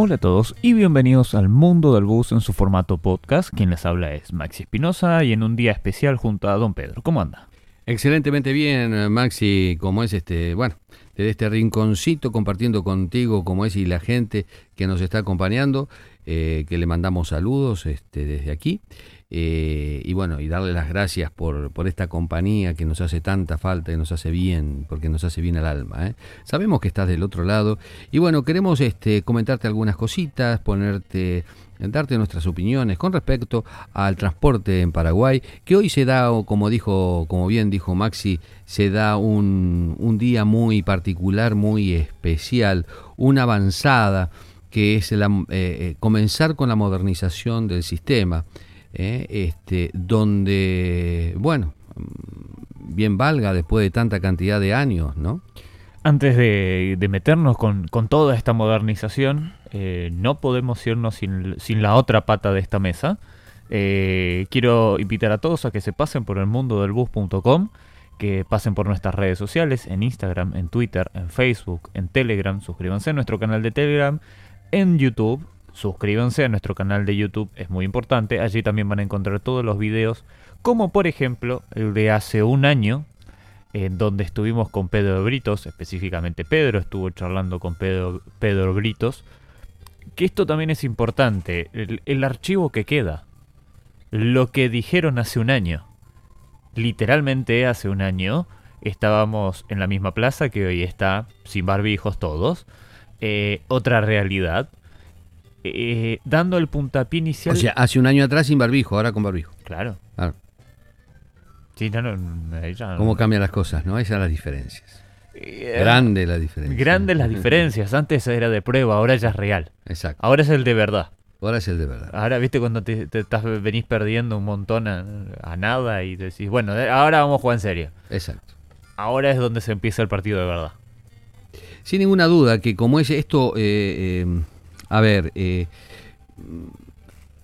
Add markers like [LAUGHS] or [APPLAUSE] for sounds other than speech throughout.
Hola a todos y bienvenidos al mundo del bus en su formato podcast. Quien les habla es Maxi Espinosa y en un día especial junto a Don Pedro. ¿Cómo anda? Excelentemente bien, Maxi, como es este, bueno, desde este rinconcito compartiendo contigo como es y la gente que nos está acompañando, eh, que le mandamos saludos este, desde aquí. Eh, y bueno, y darle las gracias por, por, esta compañía que nos hace tanta falta, que nos hace bien, porque nos hace bien al alma. ¿eh? Sabemos que estás del otro lado y bueno, queremos este, comentarte algunas cositas, ponerte darte nuestras opiniones con respecto al transporte en Paraguay, que hoy se da, como dijo, como bien dijo Maxi, se da un, un día muy particular, muy especial, una avanzada que es la, eh, comenzar con la modernización del sistema. ¿eh? este, donde, bueno, bien valga después de tanta cantidad de años, ¿no? Antes de, meternos con, toda esta modernización, eh, no podemos irnos sin, la otra pata de esta mesa. Eh, quiero invitar a todos a que se pasen por el mundo del bus.com, que pasen por nuestras redes sociales, en Instagram, en Twitter, en Facebook, en Telegram, suscríbanse a nuestro canal de Telegram, en YouTube, suscríbanse a nuestro canal de YouTube, es muy importante. Allí también van a encontrar todos los videos, como por ejemplo el de hace un año, en donde estuvimos con Pedro Britos, específicamente Pedro estuvo charlando con Pedro, Pedro Britos. Que esto también es importante, el, el archivo que queda, lo que dijeron hace un año. Literalmente hace un año estábamos en la misma plaza que hoy está, sin barbijos todos. Eh, otra realidad, eh, dando el puntapié inicial. O sea, hace un año atrás sin barbijo, ahora con barbijo. Claro. claro. ¿Cómo cambian las cosas, no? Esas son las diferencias. Eh, Grande la diferencia. Grandes las diferencias. [LAUGHS] Antes era de prueba, ahora ya es real. Exacto. Ahora es el de verdad. Ahora es el de verdad. Ahora, viste, cuando te, estás, venís perdiendo un montón a, nada y decís, bueno, ahora vamos a jugar en serio. Exacto. Ahora es donde se empieza el partido de verdad. Sin ninguna duda que como es esto, eh, a ver, eh,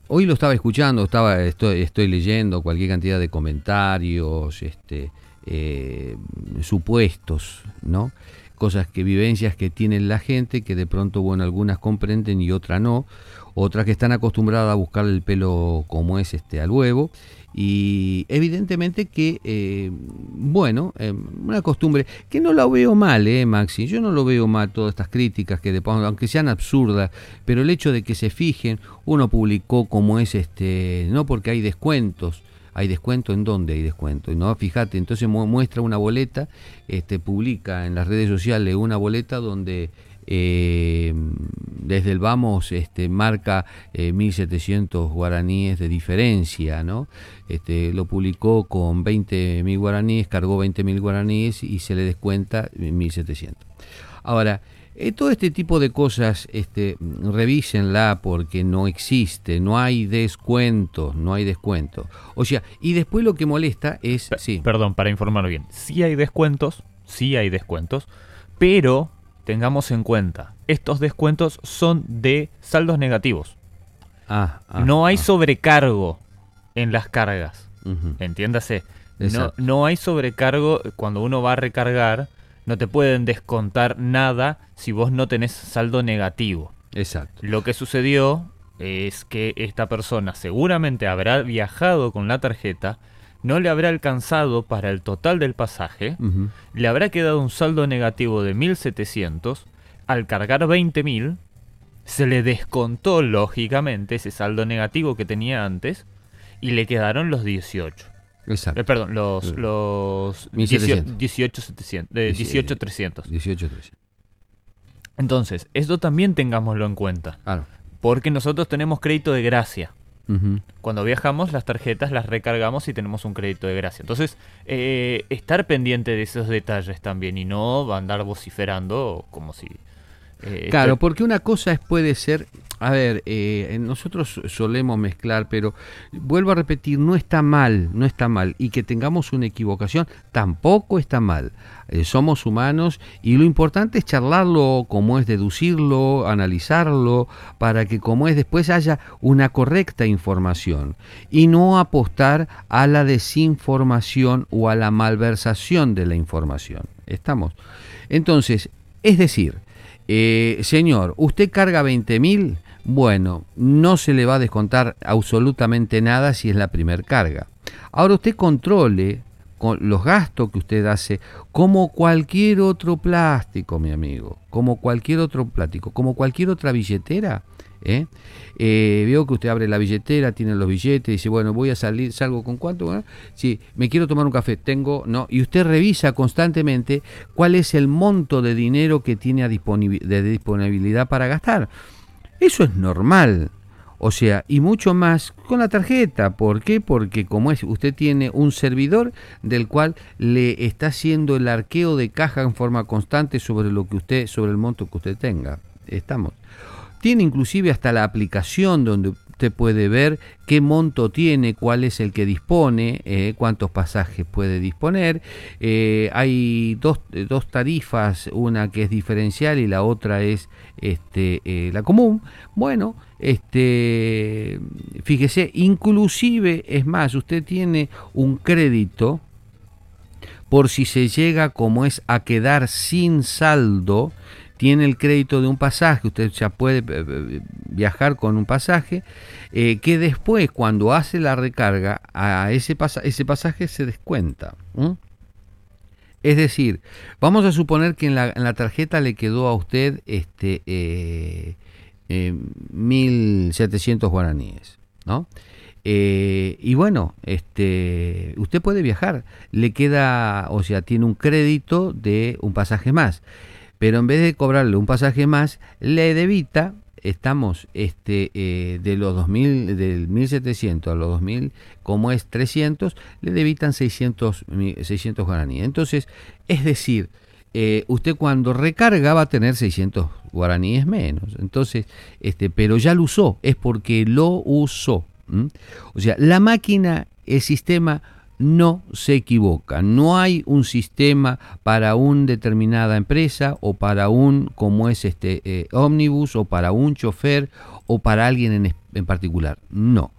hoy lo estaba escuchando, estaba, estoy, leyendo cualquier cantidad de comentarios, este, eh, supuestos, ¿no? Cosas que, vivencias que tienen la gente que de pronto, bueno, algunas comprenden y otras no, otras que están acostumbradas a buscar el pelo como es este al huevo y evidentemente que, eh, bueno, eh, una costumbre que no la veo mal, eh, Maxi, yo no lo veo mal todas estas críticas que aunque sean absurdas, pero el hecho de que se fijen, uno publicó como es este, no porque hay descuentos, hay descuento en dónde hay descuento no fíjate entonces muestra una boleta este publica en las redes sociales una boleta donde eh, desde el vamos este, marca 1.700 eh, guaraníes de diferencia, ¿no? Este, lo publicó con 20.000 guaraníes, cargó 20.000 guaraníes y se le descuenta 1.700. Ahora, eh, todo este tipo de cosas, este, revísenla porque no existe, no hay descuento, no hay descuento. O sea, y después lo que molesta es... sí. Perdón, para informarlo bien, sí hay descuentos, sí hay descuentos, pero tengamos en cuenta, estos descuentos son de saldos negativos. Ah, ah, no hay ah. sobrecargo en las cargas. Entiéndase. No, no, hay sobrecargo cuando uno va a recargar. No te pueden descontar nada si vos no tenés saldo negativo. Exacto. Lo que sucedió es que esta persona seguramente habrá viajado con la tarjeta no le habrá alcanzado para el total del pasaje, le habrá quedado un saldo negativo de 1.700, al cargar 20.000, se le descontó lógicamente ese saldo negativo que tenía antes y le quedaron los 18. Exacto. Eh, perdón, los, los 18, 18.300. 18, Entonces, esto también tengámoslo en cuenta. Claro. Porque nosotros tenemos crédito de gracia. Cuando viajamos, las tarjetas las recargamos y tenemos un crédito de gracia. Entonces, eh, estar pendiente de esos detalles también y no andar vociferando como si... Eh, claro, porque una cosa puede ser a ver, eh, nosotros solemos mezclar, pero vuelvo a repetir, no está mal, no está mal. Y que tengamos una equivocación tampoco está mal. Eh, somos humanos y lo importante es charlarlo, como es deducirlo, analizarlo, para que como es después haya una correcta información. Y no apostar a la desinformación o a la malversación de la información. ¿Estamos? Entonces, es decir, eh, señor, ¿usted carga 20 mil? Bueno, no se le va a descontar absolutamente nada si es la primer carga. Ahora usted controle con los gastos que usted hace como cualquier otro plástico, mi amigo, como cualquier otro plástico, como cualquier otra billetera. ¿Eh? Eh, veo que usted abre la billetera, tiene los billetes, dice, bueno, voy a salir, salgo con cuánto, si me quiero tomar un café, tengo, no, y usted revisa constantemente cuál es el monto de dinero que tiene a de disponibilidad para gastar. Eso es normal. O sea, y mucho más con la tarjeta. ¿Por qué? Porque como es, usted tiene un servidor del cual le está haciendo el arqueo de caja en forma constante sobre lo que usted, sobre el monto que usted tenga. Estamos. Tiene inclusive hasta la aplicación donde usted puede ver qué monto tiene, cuál es el que dispone, eh, cuántos pasajes puede disponer. Eh, hay dos, dos, tarifas, una que es diferencial y la otra es este, eh, la común. Bueno, este, fíjese, inclusive es más, usted tiene un crédito por si se llega como es a quedar sin saldo tiene el crédito de un pasaje, usted ya puede eh, eh, viajar con un pasaje, eh, que después cuando hace la recarga, a ese, ese pasaje se descuenta. Es decir, vamos a suponer que en la, tarjeta le quedó a usted este, 1.700 guaraníes, ¿no? y bueno, este, usted puede viajar, le queda, o sea, tiene un crédito de un pasaje más pero en vez de cobrarle un pasaje más, le debita, estamos este, eh, de los 2000, del 1700 a los 2000, como es 300, le debitan 600, 600 guaraníes. Entonces, es decir, eh, usted cuando recarga va a tener 600 guaraníes menos. Entonces, este, pero ya lo usó, es porque lo usó. O sea, la máquina, el sistema no se equivoca. No hay un sistema para una determinada empresa o para un, como es este eh, ómnibus, o para un chofer o para alguien en, en particular. No.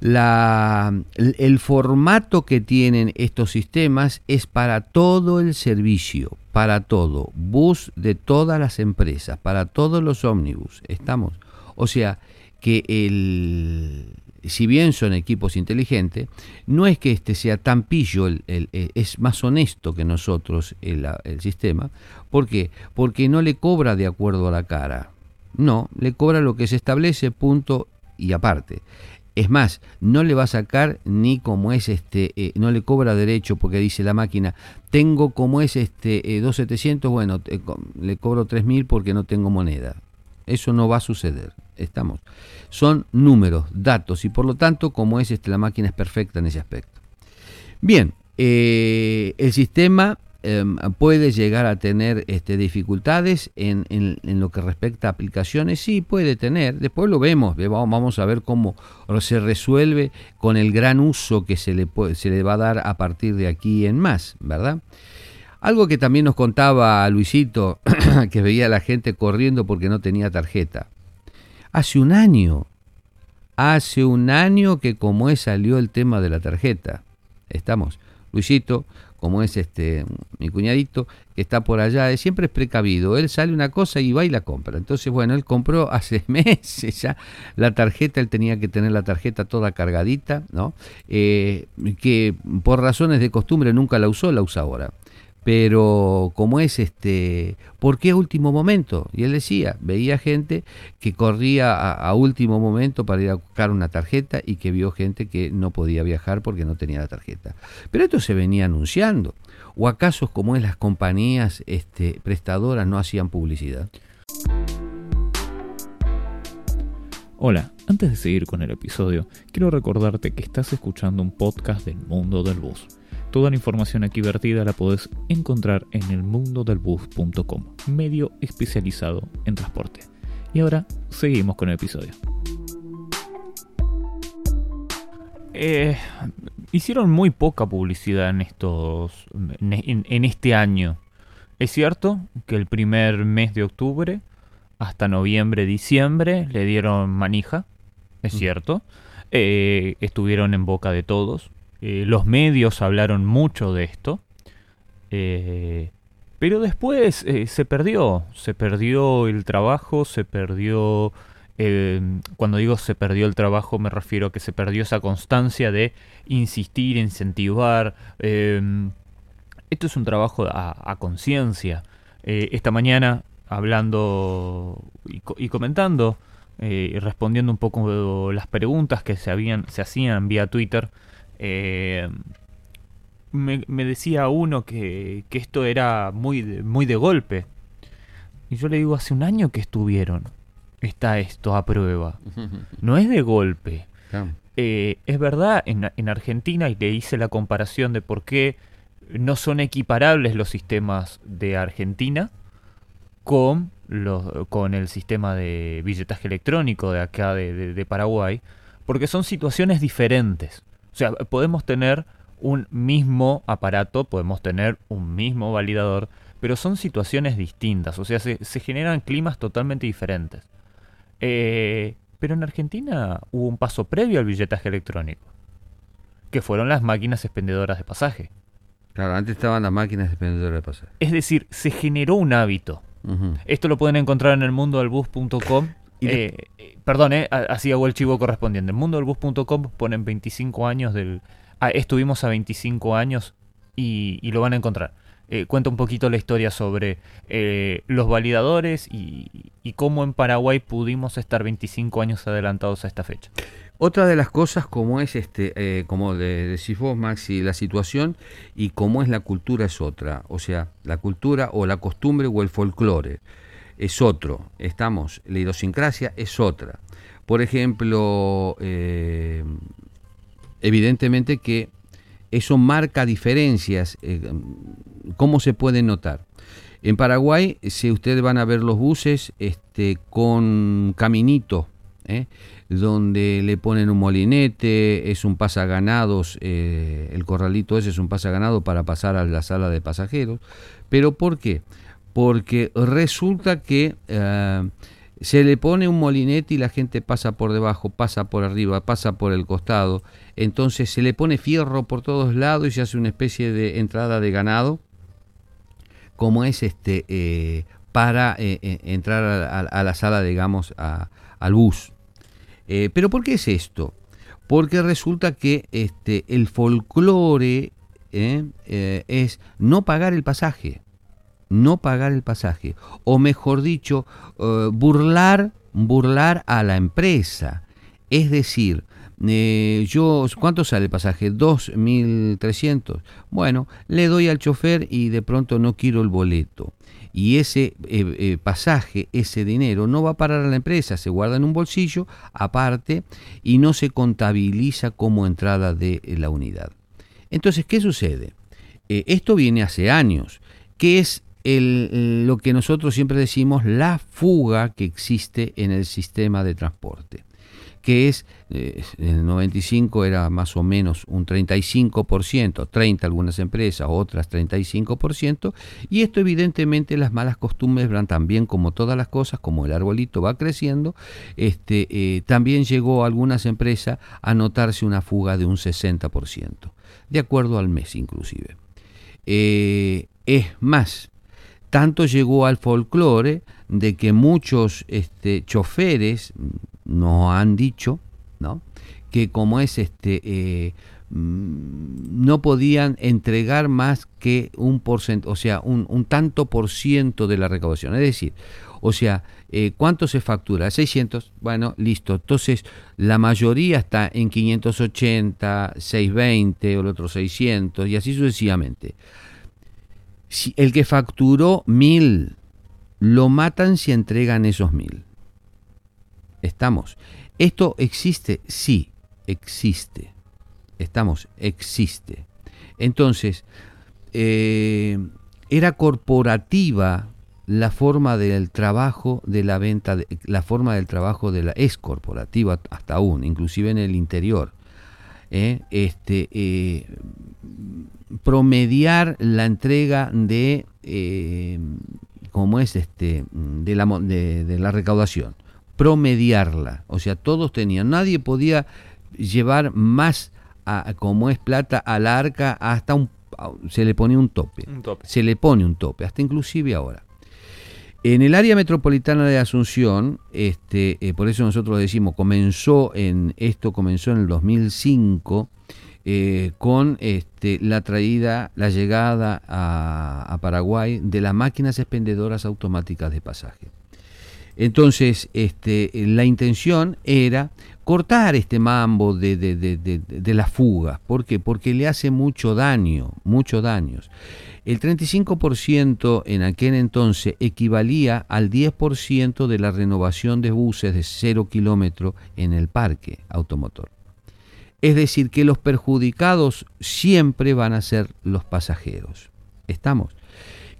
La, el formato que tienen estos sistemas es para todo el servicio, para todo, bus de todas las empresas, para todos los ómnibus. Estamos. O sea que el, si bien son equipos inteligentes, no es que este sea tan pillo, el, eh, es más honesto que nosotros el, sistema. ¿Por qué? Porque no le cobra de acuerdo a la cara. No, le cobra lo que se establece, punto y aparte. Es más, no le va a sacar ni como es este, eh, no le cobra derecho porque dice la máquina, tengo como es este eh, 2700, bueno, le cobro 3000 porque no tengo moneda. Eso no va a suceder. Estamos. Son números, datos y por lo tanto, como es este, la máquina es perfecta en ese aspecto. Bien, eh, el sistema em, puede llegar a tener este, dificultades en, lo que respecta a aplicaciones, sí puede tener, después lo vemos, vamos a ver cómo se resuelve con el gran uso que se le, se le va a dar a partir de aquí en más, ¿verdad? Algo que también nos contaba Luisito, [CLEARS THROAT] que veía a la gente corriendo porque no tenía tarjeta. Hace un año, hace un año que como es salió el tema de la tarjeta. Estamos. Luisito, como es este mi cuñadito, que está por allá, siempre es precavido. Él sale una cosa y va y la compra. Entonces, bueno, él compró [LAUGHS] hace meses ya la tarjeta, él tenía que tener la tarjeta toda cargadita, ¿no? Eh, que por razones de costumbre nunca la usó, la usa ahora pero como es este, ¿por qué último momento? Y él decía, veía gente que corría a, último momento para ir a buscar una tarjeta y que vio gente que no podía viajar porque no tenía la tarjeta. Pero esto se venía anunciando. ¿O acaso como es las compañías este, prestadoras no hacían publicidad? Hola, antes de seguir con el episodio, quiero recordarte que estás escuchando un podcast del mundo del bus Toda la información aquí vertida la podés encontrar en elmundodelbus.com, medio especializado en transporte. Y ahora seguimos con el episodio. Eh, hicieron muy poca publicidad en estos en, este año. Es cierto que el primer mes de octubre hasta noviembre, diciembre le dieron manija, es mm. cierto. Eh, estuvieron en boca de todos. Eh, los medios hablaron mucho de esto. Eh, Pero después eh, se perdió, se perdió el trabajo, se perdió... Eh, cuando digo se perdió el trabajo me refiero a que se perdió esa constancia de insistir, incentivar. Esto es un trabajo a, conciencia. Esta mañana, hablando y, comentando y respondiendo un poco las preguntas que se, habían, se hacían vía Twitter, me, decía uno que, esto era muy de, muy de golpe. Y yo le digo, hace un año que estuvieron. Está esto a prueba. [LAUGHS] No es de golpe. Eh, es verdad, en, en, Argentina, y le hice la comparación de por qué no son equiparables los sistemas de Argentina con, los, con el sistema de billetaje electrónico de acá de, de Paraguay, porque son situaciones diferentes. O sea, podemos tener un mismo aparato, podemos tener un mismo validador, pero son situaciones distintas, o sea, se, generan climas totalmente diferentes. Eh, pero en Argentina hubo un paso previo al billetaje electrónico, que fueron las máquinas expendedoras de pasaje. Claro, antes estaban las máquinas expendedoras de pasaje. Es decir, se generó un hábito. Esto lo pueden encontrar en el mundo del bus.com. Eh, eh, perdón, así hago el chivo correspondiente. En mundo del bus.com ponen 25 años del, Ah, estuvimos a 25 años y, lo van a encontrar. Eh, cuenta un poquito la historia sobre eh, los validadores y, cómo en Paraguay pudimos estar 25 años adelantados a esta fecha. Otra de las cosas como es este, eh, como decís vos, Maxi, la situación y cómo es la cultura es otra. O sea, la cultura o la costumbre o el folclore es otro. Estamos, la idiosincrasia es otra. Por ejemplo, evidentemente que eso marca diferencias. Eh, ¿Cómo se puede notar? En Paraguay, si ustedes van a ver los buses este, con caminito, ¿eh? donde le ponen un molinete, es un pasaganados, eh, el corralito ese es un pasaganado para pasar a la sala de pasajeros. ¿Pero por qué? Resulta que se le pone un molinete y la gente pasa por debajo, pasa por arriba, pasa por el costado. Entonces se le pone fierro por todos lados y se hace una especie de entrada de ganado, como es este, eh, para eh, eh, entrar a, la sala, digamos, al bus. Pero ¿por qué es esto? Porque resulta que este, el folclore es no pagar el pasaje no pagar el pasaje, o mejor dicho, eh, burlar, burlar a la empresa. Es decir, eh, yo, ¿cuánto sale el pasaje? 2.300. Bueno, le doy al chofer y de pronto no quiero el boleto. Y ese eh, pasaje, ese dinero, no va a parar a la empresa, se guarda en un bolsillo aparte y no se contabiliza como entrada de la unidad. Entonces, ¿qué sucede? esto viene hace años. ¿Qué es lo que nosotros siempre decimos, la fuga que existe en el sistema de transporte, que es, eh, en el 95 era más o menos un 35%, 30 algunas empresas, otras 35%, y esto evidentemente las malas costumbres van también como todas las cosas, como el arbolito va creciendo, este, eh, también llegó a algunas empresas a notarse una fuga de un 60%, de acuerdo al mes inclusive. Eh, es más, tanto llegó al folclore de que muchos este, choferes nos han dicho ¿no? que como es este eh, mm, no podían entregar más que un porcentaje, o sea, un, tanto por ciento de la recaudación. Es decir, o sea, eh, ¿cuánto se factura? 600. Bueno, listo. Entonces, la mayoría está en 580, 620, o el otro 600, y así sucesivamente si el que facturó mil, lo matan si entregan esos mil. Estamos. ¿Esto existe? Sí, existe. Estamos, existe. Entonces, eh, era corporativa la forma del trabajo de la venta, la forma del trabajo de la es corporativa hasta aún, inclusive en el interior. ¿eh? Este, eh, promediar la entrega de eh, como es este de la, de, la recaudación promediarla o sea todos tenían nadie podía llevar más a, como es plata al arca hasta un se le pone un tope. Un tope. Se le pone un tope, hasta inclusive ahora. En el área metropolitana de Asunción, este, eh, por eso nosotros decimos, comenzó en esto comenzó en el 2005 eh, con este, la traída, la llegada a, Paraguay de las máquinas expendedoras automáticas de pasaje. Entonces, este, la intención era cortar este mambo de, de, las fugas. ¿Por qué? Porque le hace mucho daño, mucho daños. El 35% en aquel entonces equivalía al 10% de la renovación de buses de cero kilómetro en el parque automotor. Es decir, que los perjudicados siempre van a ser los pasajeros. ¿Estamos?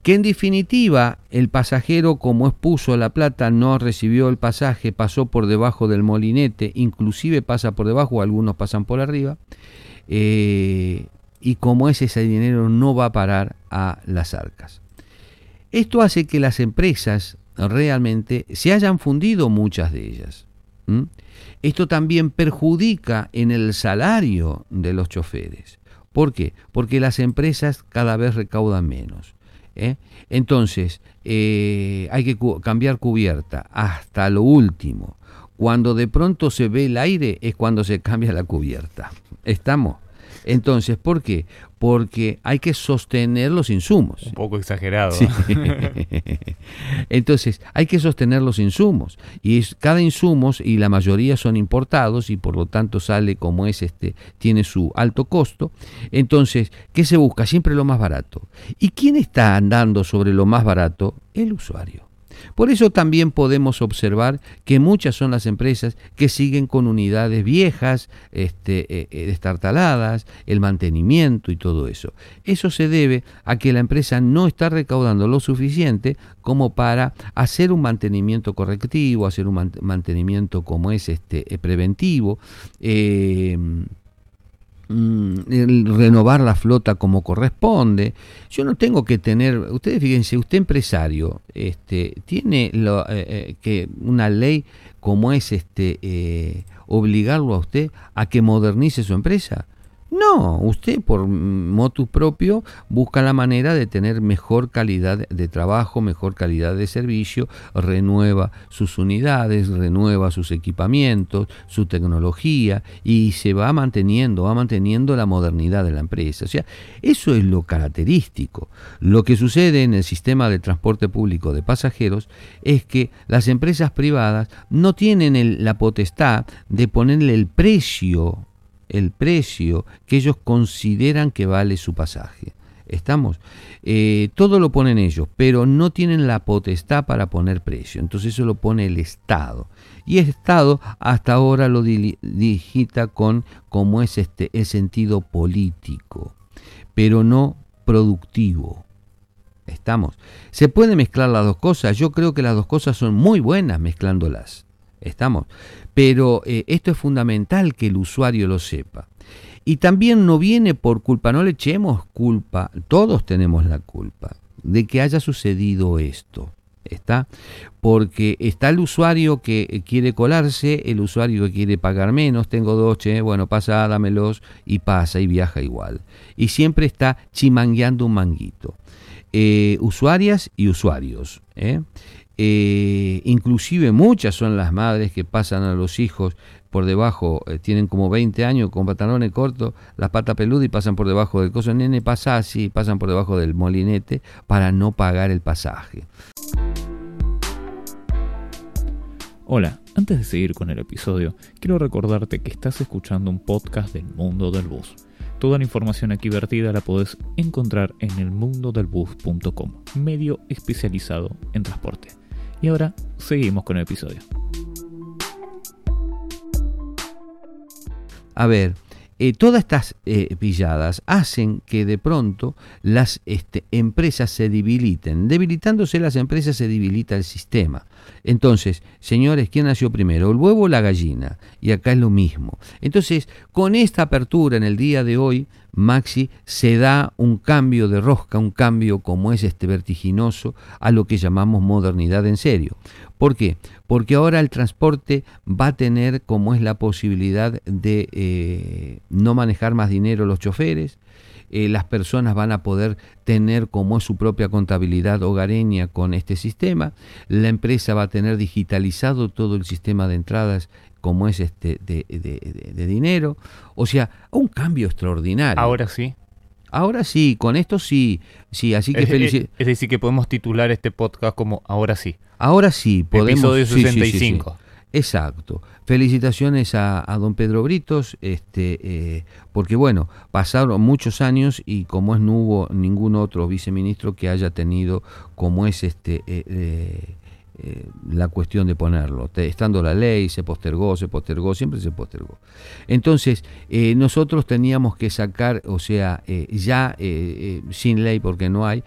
que en definitiva el pasajero como expuso la plata no recibió el pasaje, pasó por debajo del molinete, inclusive pasa por debajo, algunos pasan por arriba, eh, y como es ese dinero no va a parar a las arcas. Esto hace que las empresas realmente se hayan fundido muchas de ellas. Esto también perjudica en el salario de los choferes. ¿Por qué? Porque las empresas cada vez recaudan menos. ¿eh? Entonces, eh, hay que cambiar cubierta hasta lo último. Cuando de pronto se ve el aire es cuando se [LAUGHS] cambia la cubierta. ¿Estamos? Entonces, ¿por qué? Porque hay que sostener los insumos. Un poco exagerado. [LAUGHS] Entonces, hay que sostener los insumos. Y es, cada insumo, y la mayoría son importados, y por lo tanto sale como es este, tiene su alto costo. Entonces, ¿qué se busca? Siempre lo más barato. ¿Y quién está andando sobre lo más barato? El usuario. Por eso también podemos observar que muchas son las empresas que siguen con unidades viejas, este, eh, eh, destartaladas, el mantenimiento y todo eso. Eso se debe a que la empresa no está recaudando lo suficiente como para hacer un mantenimiento correctivo, hacer un mantenimiento como es este, eh, Mm, renovar la flota como corresponde. Yo no tengo que tener, ustedes fíjense, usted empresario, este, tiene lo, eh, eh, que una ley como es este eh, obligarlo a usted a que modernice su empresa. No, usted por motu propio busca la manera de tener mejor calidad de trabajo, mejor calidad de servicio, renueva sus unidades, renueva sus equipamientos, su tecnología y se va manteniendo, va manteniendo la modernidad de la empresa. O sea, eso es lo característico. Lo que sucede en el sistema de transporte público de pasajeros es que las empresas privadas no tienen la potestad de ponerle el precio el precio que ellos consideran que vale su pasaje. ¿Estamos? Eh, todo lo ponen ellos, pero no tienen la potestad para poner precio. Entonces eso lo pone el Estado. Y el Estado hasta ahora lo digita con como es este el sentido político, pero no productivo. ¿Estamos? ¿Se puede mezclar las dos cosas? Yo creo que las dos cosas son muy buenas mezclándolas. ¿Estamos? Pero eh, esto es fundamental que el usuario lo sepa. Y también no viene por culpa, no le echemos culpa, todos tenemos la culpa de que haya sucedido esto. ¿Está? Porque está el usuario que quiere colarse, el usuario que quiere pagar menos, tengo dos, bueno, pasa, dámelos, y pasa y viaja igual. Y siempre está chimangueando un manguito. Eh, usuarias y usuarios. ¿eh? Eh, inclusive muchas son las madres que pasan a los hijos por debajo, eh, tienen como 20 años con pantalones cortos, las patas peludas y pasan por debajo del coso. nene pasa así, pasan por debajo del molinete para no pagar el pasaje. Hola, antes de seguir con el episodio, quiero recordarte que estás escuchando un podcast del mundo del bus. Toda la información aquí vertida la podés encontrar en elmundodelbus.com, medio especializado en transporte. Y ahora seguimos con el episodio. A ver, eh, todas estas eh, pilladas hacen que de pronto las este, empresas se debiliten. Debilitándose las empresas se debilita el sistema. Entonces, señores, ¿quién nació primero? ¿El huevo o la gallina? Y acá es lo mismo. Entonces, con esta apertura en el día de hoy, Maxi se da un cambio de rosca, un cambio como es este vertiginoso a lo que llamamos modernidad en serio. ¿Por qué? Porque ahora el transporte va a tener como es la posibilidad de eh, no manejar más dinero los choferes, eh, las personas van a poder tener como es su propia contabilidad hogareña con este sistema, la empresa va a tener digitalizado todo el sistema de entradas como es este de, dinero, o sea, un cambio extraordinario. Ahora sí. Ahora sí, con esto sí, sí, así que es, es, decir, que podemos titular este podcast como Ahora sí. Ahora sí, podemos. Episodio 65. Exacto. Felicitaciones a, don Pedro Britos, este, eh, porque bueno, pasaron muchos años y como es no hubo ningún otro viceministro que haya tenido como es este eh, eh, la cuestión de ponerlo. Estando la ley, se postergó, se postergó, siempre se postergó. Entonces, nosotros teníamos que sacar, o sea, ya sin ley porque no hay,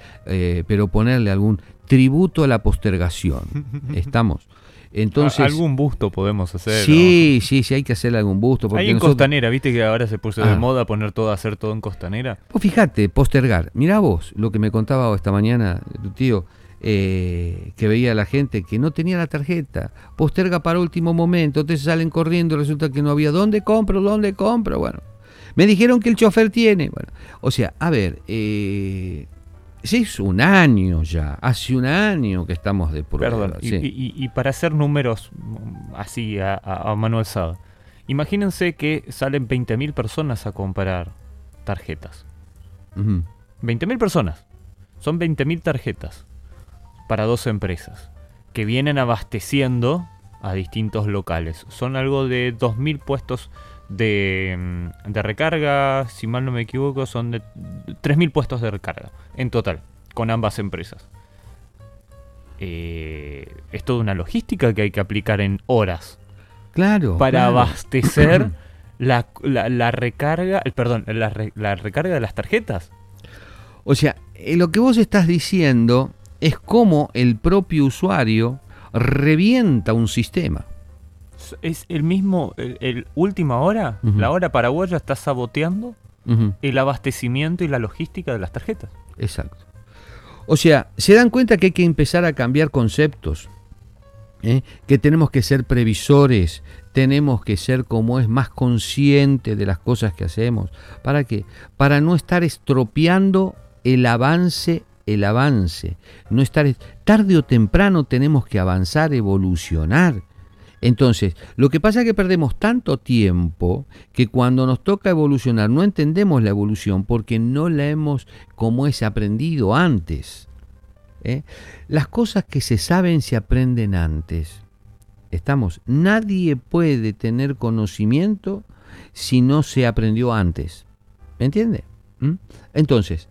pero ponerle algún tributo a la postergación. [LAUGHS] ¿Estamos? Entonces, algún busto podemos hacer. Sí, sí, sí, hay que hacerle algún busto. Porque hay en Costanera, ¿viste que ahora se puso de ah. moda poner todo, hacer todo en Costanera? Pues fíjate, postergar. Mirá vos lo que me contaba esta mañana tu tío, eh, que veía a la gente que no tenía la tarjeta, posterga para último momento, entonces salen corriendo, resulta que no había. ¿Dónde compro? ¿Dónde compro? Bueno, me dijeron que el chofer tiene. Bueno, o sea, a ver, eh, es un año ya, hace un año que estamos de prueba. Perdón, y, para hacer números mm, así a, a, mano alzada, imagínense que salen 20.000 personas a comprar tarjetas. 20.000 personas. Son 20.000 tarjetas para dos empresas que vienen abasteciendo a distintos locales. Son algo de 2.000 puestos de, mm, de recarga, si mal no me equivoco, son de 3.000 puestos de recarga en total, con ambas empresas. Eh, es toda una logística que hay que aplicar en horas. Claro. Para abastecer [CLEARS THROAT] la, la, recarga, perdón, la, la, recarga de las tarjetas. O sea, eh, lo que vos estás diciendo es cómo el propio usuario revienta un sistema es el mismo, el, última hora, la hora paraguaya está saboteando el abastecimiento y la logística de las tarjetas. Exacto. O sea, se dan cuenta que hay que empezar a cambiar conceptos, ¿eh? que tenemos que ser previsores, tenemos que ser como es más consciente de las cosas que hacemos. ¿Para qué? Para no estar estropeando el avance el avance, no estar tarde o temprano tenemos que avanzar, evolucionar. Entonces, lo que pasa es que perdemos tanto tiempo que cuando nos toca evolucionar no entendemos la evolución porque no la hemos como es aprendido antes. ¿eh? Las cosas que se saben se aprenden antes. Estamos, nadie puede tener conocimiento si no se aprendió antes. ¿Me entiende? ¿Mm? Entonces,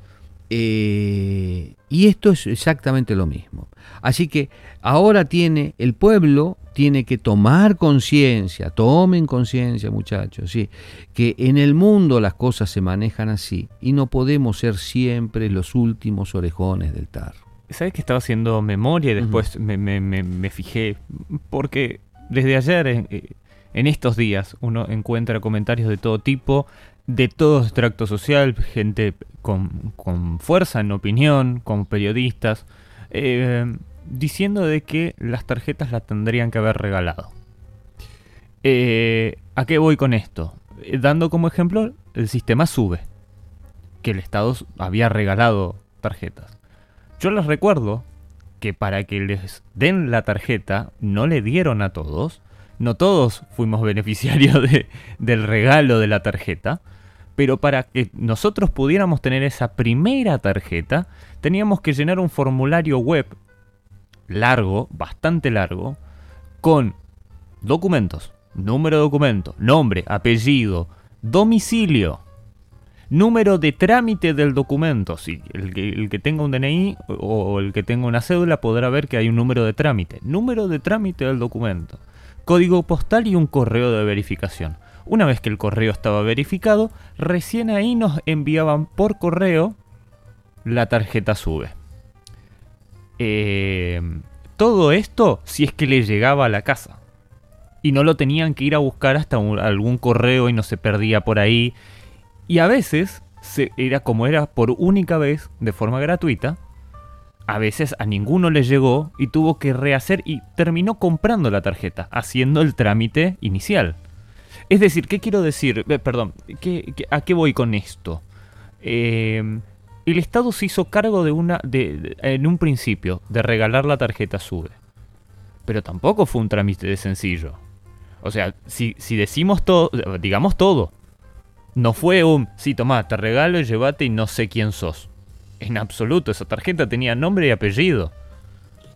eh, y esto es exactamente lo mismo. Así que ahora tiene el pueblo tiene que tomar conciencia, tomen conciencia muchachos, sí, que en el mundo las cosas se manejan así y no podemos ser siempre los últimos orejones del tarro. ¿Sabes que estaba haciendo memoria y después me, fijé? Porque desde ayer, en, estos días, uno encuentra comentarios de todo tipo, de todo extracto social, gente con, fuerza en opinión, con periodistas. Eh, diciendo de que las tarjetas las tendrían que haber regalado. Eh, ¿A qué voy con esto? Eh, dando como ejemplo el sistema SUBE, que el Estado había regalado tarjetas. Yo les recuerdo que para que les den la tarjeta no le dieron a todos, no todos fuimos [LAUGHS] beneficiarios del regalo de la tarjeta, pero para que nosotros pudiéramos tener esa primera tarjeta, teníamos que llenar un formulario web largo, bastante largo, con documentos, número de documento, nombre, apellido, domicilio, número de trámite del documento. Si el que, el que tenga un DNI o el que tenga una cédula podrá ver que hay un número de trámite. Número de trámite del documento. Código postal y un correo de verificación. Una vez que el correo estaba verificado, recién ahí nos enviaban por correo la tarjeta SUBE. Eh, todo esto si es que le llegaba a la casa. Y no lo tenían que ir a buscar hasta algún correo y no se perdía por ahí. Y a veces se, era como era por única vez, de forma gratuita. A veces a ninguno le llegó y tuvo que rehacer y terminó comprando la tarjeta, haciendo el trámite inicial. Es decir, ¿qué quiero decir? Eh, perdón, ¿qué, a qué voy con esto? Eh, el Estado se hizo cargo de una, de, en un principio, de regalar la tarjeta SUBE. Pero tampoco fue un trámite de sencillo. O sea, si, si decimos todo, digamos todo. No fue un, sí, toma, te regalo, llévate y no sé quién sos. En absoluto, esa tarjeta tenía nombre y apellido.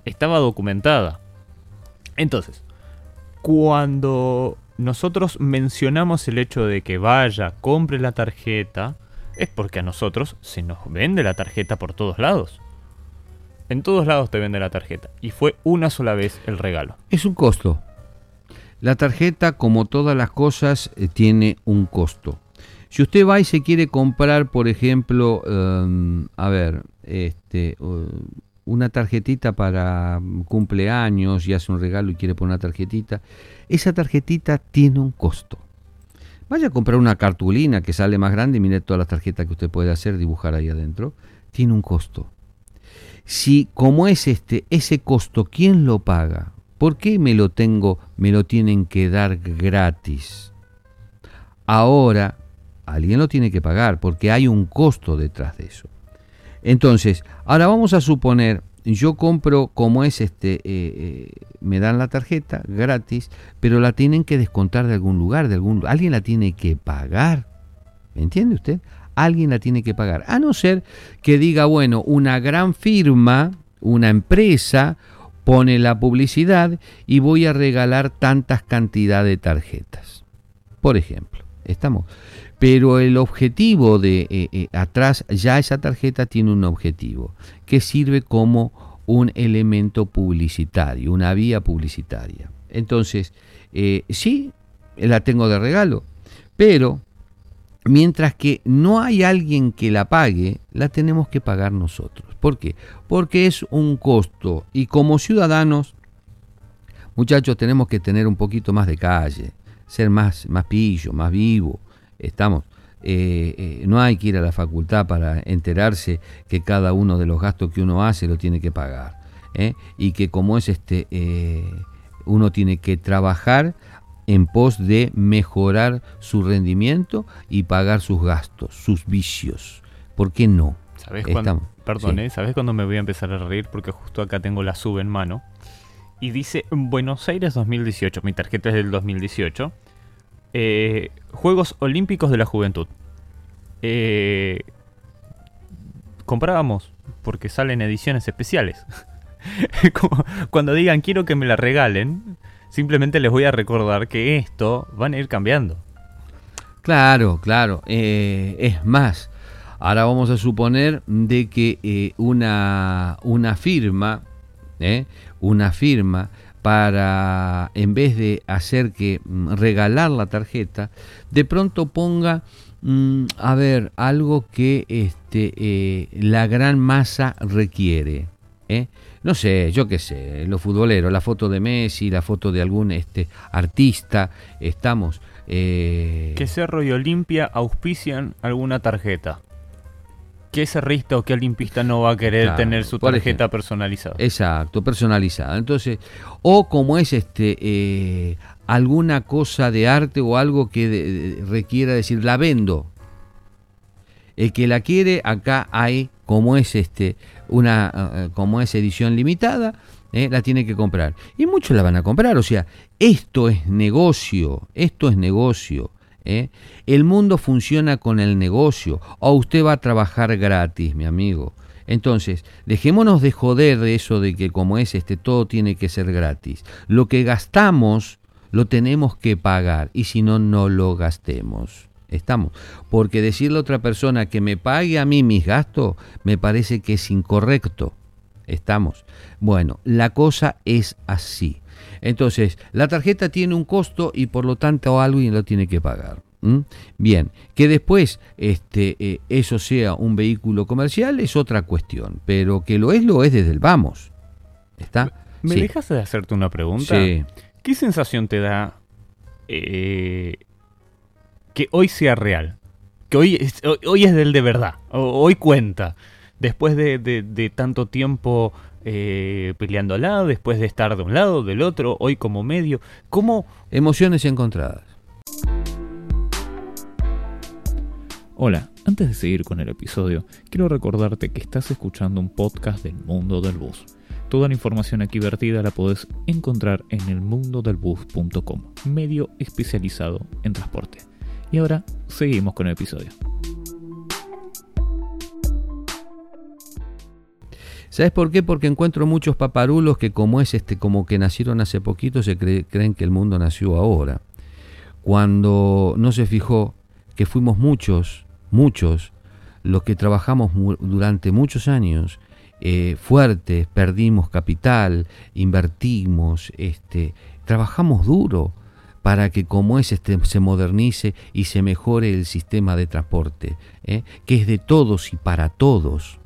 Estaba documentada. Entonces, cuando nosotros mencionamos el hecho de que vaya, compre la tarjeta, es porque a nosotros se nos vende la tarjeta por todos lados. En todos lados te vende la tarjeta. Y fue una sola vez el regalo. Es un costo. La tarjeta, como todas las cosas, eh, tiene un costo. Si usted va y se quiere comprar, por ejemplo, em, a ver, este, una tarjetita para cumpleaños y hace un regalo y quiere poner una tarjetita, esa tarjetita tiene un costo. Vaya a comprar una cartulina que sale más grande y mire todas las tarjetas que usted puede hacer, dibujar ahí adentro. Tiene un costo. Si como es este, ese costo, ¿quién lo paga? ¿Por qué me lo tengo, me lo tienen que dar gratis? Ahora, alguien lo tiene que pagar porque hay un costo detrás de eso. Entonces, ahora vamos a suponer yo compro como es este, eh, eh, me dan la tarjeta gratis, pero la tienen que descontar de algún lugar, de algún alguien la tiene que pagar. ¿Me entiende usted? Alguien la tiene que pagar. A no ser que diga, bueno, una gran firma, una empresa, pone la publicidad y voy a regalar tantas cantidades de tarjetas. Por ejemplo, estamos. Pero el objetivo de eh, eh, atrás, ya esa tarjeta tiene un objetivo, que sirve como un elemento publicitario, una vía publicitaria. Entonces, eh, sí, la tengo de regalo, pero mientras que no hay alguien que la pague, la tenemos que pagar nosotros. ¿Por qué? Porque es un costo y como ciudadanos, muchachos, tenemos que tener un poquito más de calle, ser más, más pillo, más vivo estamos. Eh, eh, no hay que ir a la facultad para enterarse que cada uno de los gastos que uno hace lo tiene que pagar. ¿eh? Y que como es este, uno tiene que trabajar en pos de mejorar su rendimiento y pagar sus gastos, sus vicios. ¿Por qué no? ¿Sabes cuándo, perdón, ¿sabes cuándo me voy a empezar a reír? Porque justo acá tengo la sub en mano. Y dice Buenos Aires 2018. Mi tarjeta es del 2018. Eh, Juegos Olímpicos de la Juventud. Eh, comprábamos porque salen ediciones especiales. [LAUGHS] Cuando digan quiero que me la regalen, simplemente les voy a recordar que esto van a ir cambiando. Claro, claro. Eh, es más, ahora vamos a suponer de que una, una firma, una firma para, en vez de hacer que mm, regalar la tarjeta, de pronto ponga, mm, a ver, algo que este, eh, la gran masa requiere. ¿eh? No sé, yo qué sé, los futboleros, la foto de Messi, la foto de algún este, artista, estamos... Eh... Que Cerro y Olimpia auspician alguna tarjeta. ¿Qué cerrista o qué olimpista no va a querer tener su tarjeta personalizada? Exacto, personalizada. Entonces, o como es este eh, alguna cosa de arte o algo que requiera decir, la vendo. El que la quiere, acá hay, como es este, una, eh, como es edición limitada, eh, la tiene que comprar. Y muchos la van a comprar. O sea, esto es negocio, esto es negocio. ¿Eh? El mundo funciona con el negocio o usted va a trabajar gratis, mi amigo. Entonces, dejémonos de joder de eso de que como es este todo tiene que ser gratis. Lo que gastamos lo tenemos que pagar y si no no lo gastemos. Estamos. Porque decirle a otra persona que me pague a mí mis gastos me parece que es incorrecto. Estamos. Bueno, la cosa es así. Entonces, la tarjeta tiene un costo y por lo tanto alguien lo tiene que pagar. Bien, que después este, eh, eso sea un vehículo comercial es otra cuestión, pero que lo es, lo es desde el vamos. ¿Está? ¿Me dejas de hacerte una pregunta? Sí. ¿Qué sensación te da eh, que hoy sea real? Que hoy es, hoy es del de verdad, hoy cuenta. Después de, de tanto tiempo eh, peleando al lado, después de estar de un lado, del otro, hoy como medio. ¿Cómo? Emociones encontradas. Hola, antes de seguir con el episodio, quiero recordarte que estás escuchando un podcast del mundo del bus. Toda la información aquí vertida la podés encontrar en elmundodelbus.com, medio especializado en transporte. Y ahora seguimos con el episodio. ¿Sabes por qué? Porque encuentro muchos paparulos que como es este, como que nacieron hace poquito, se creen que el mundo nació ahora. Cuando no se fijó que fuimos muchos, muchos, los que trabajamos durante muchos años, eh, fuertes, perdimos capital, invertimos, este, trabajamos duro para que como es este, se modernice y se mejore el sistema de transporte, ¿eh? que es de todos y para todos.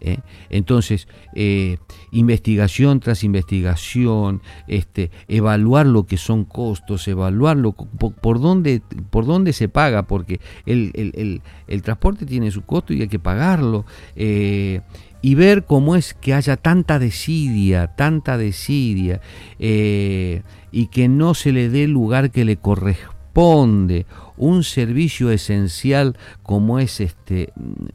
¿Eh? Entonces, eh, investigación tras investigación, este, evaluar lo que son costos, evaluarlo por, dónde, por dónde se paga, porque el, transporte tiene su costo y hay que pagarlo. Eh, y ver cómo es que haya tanta desidia, tanta desidia, y que no se le dé el lugar que le corresponde un servicio esencial como es este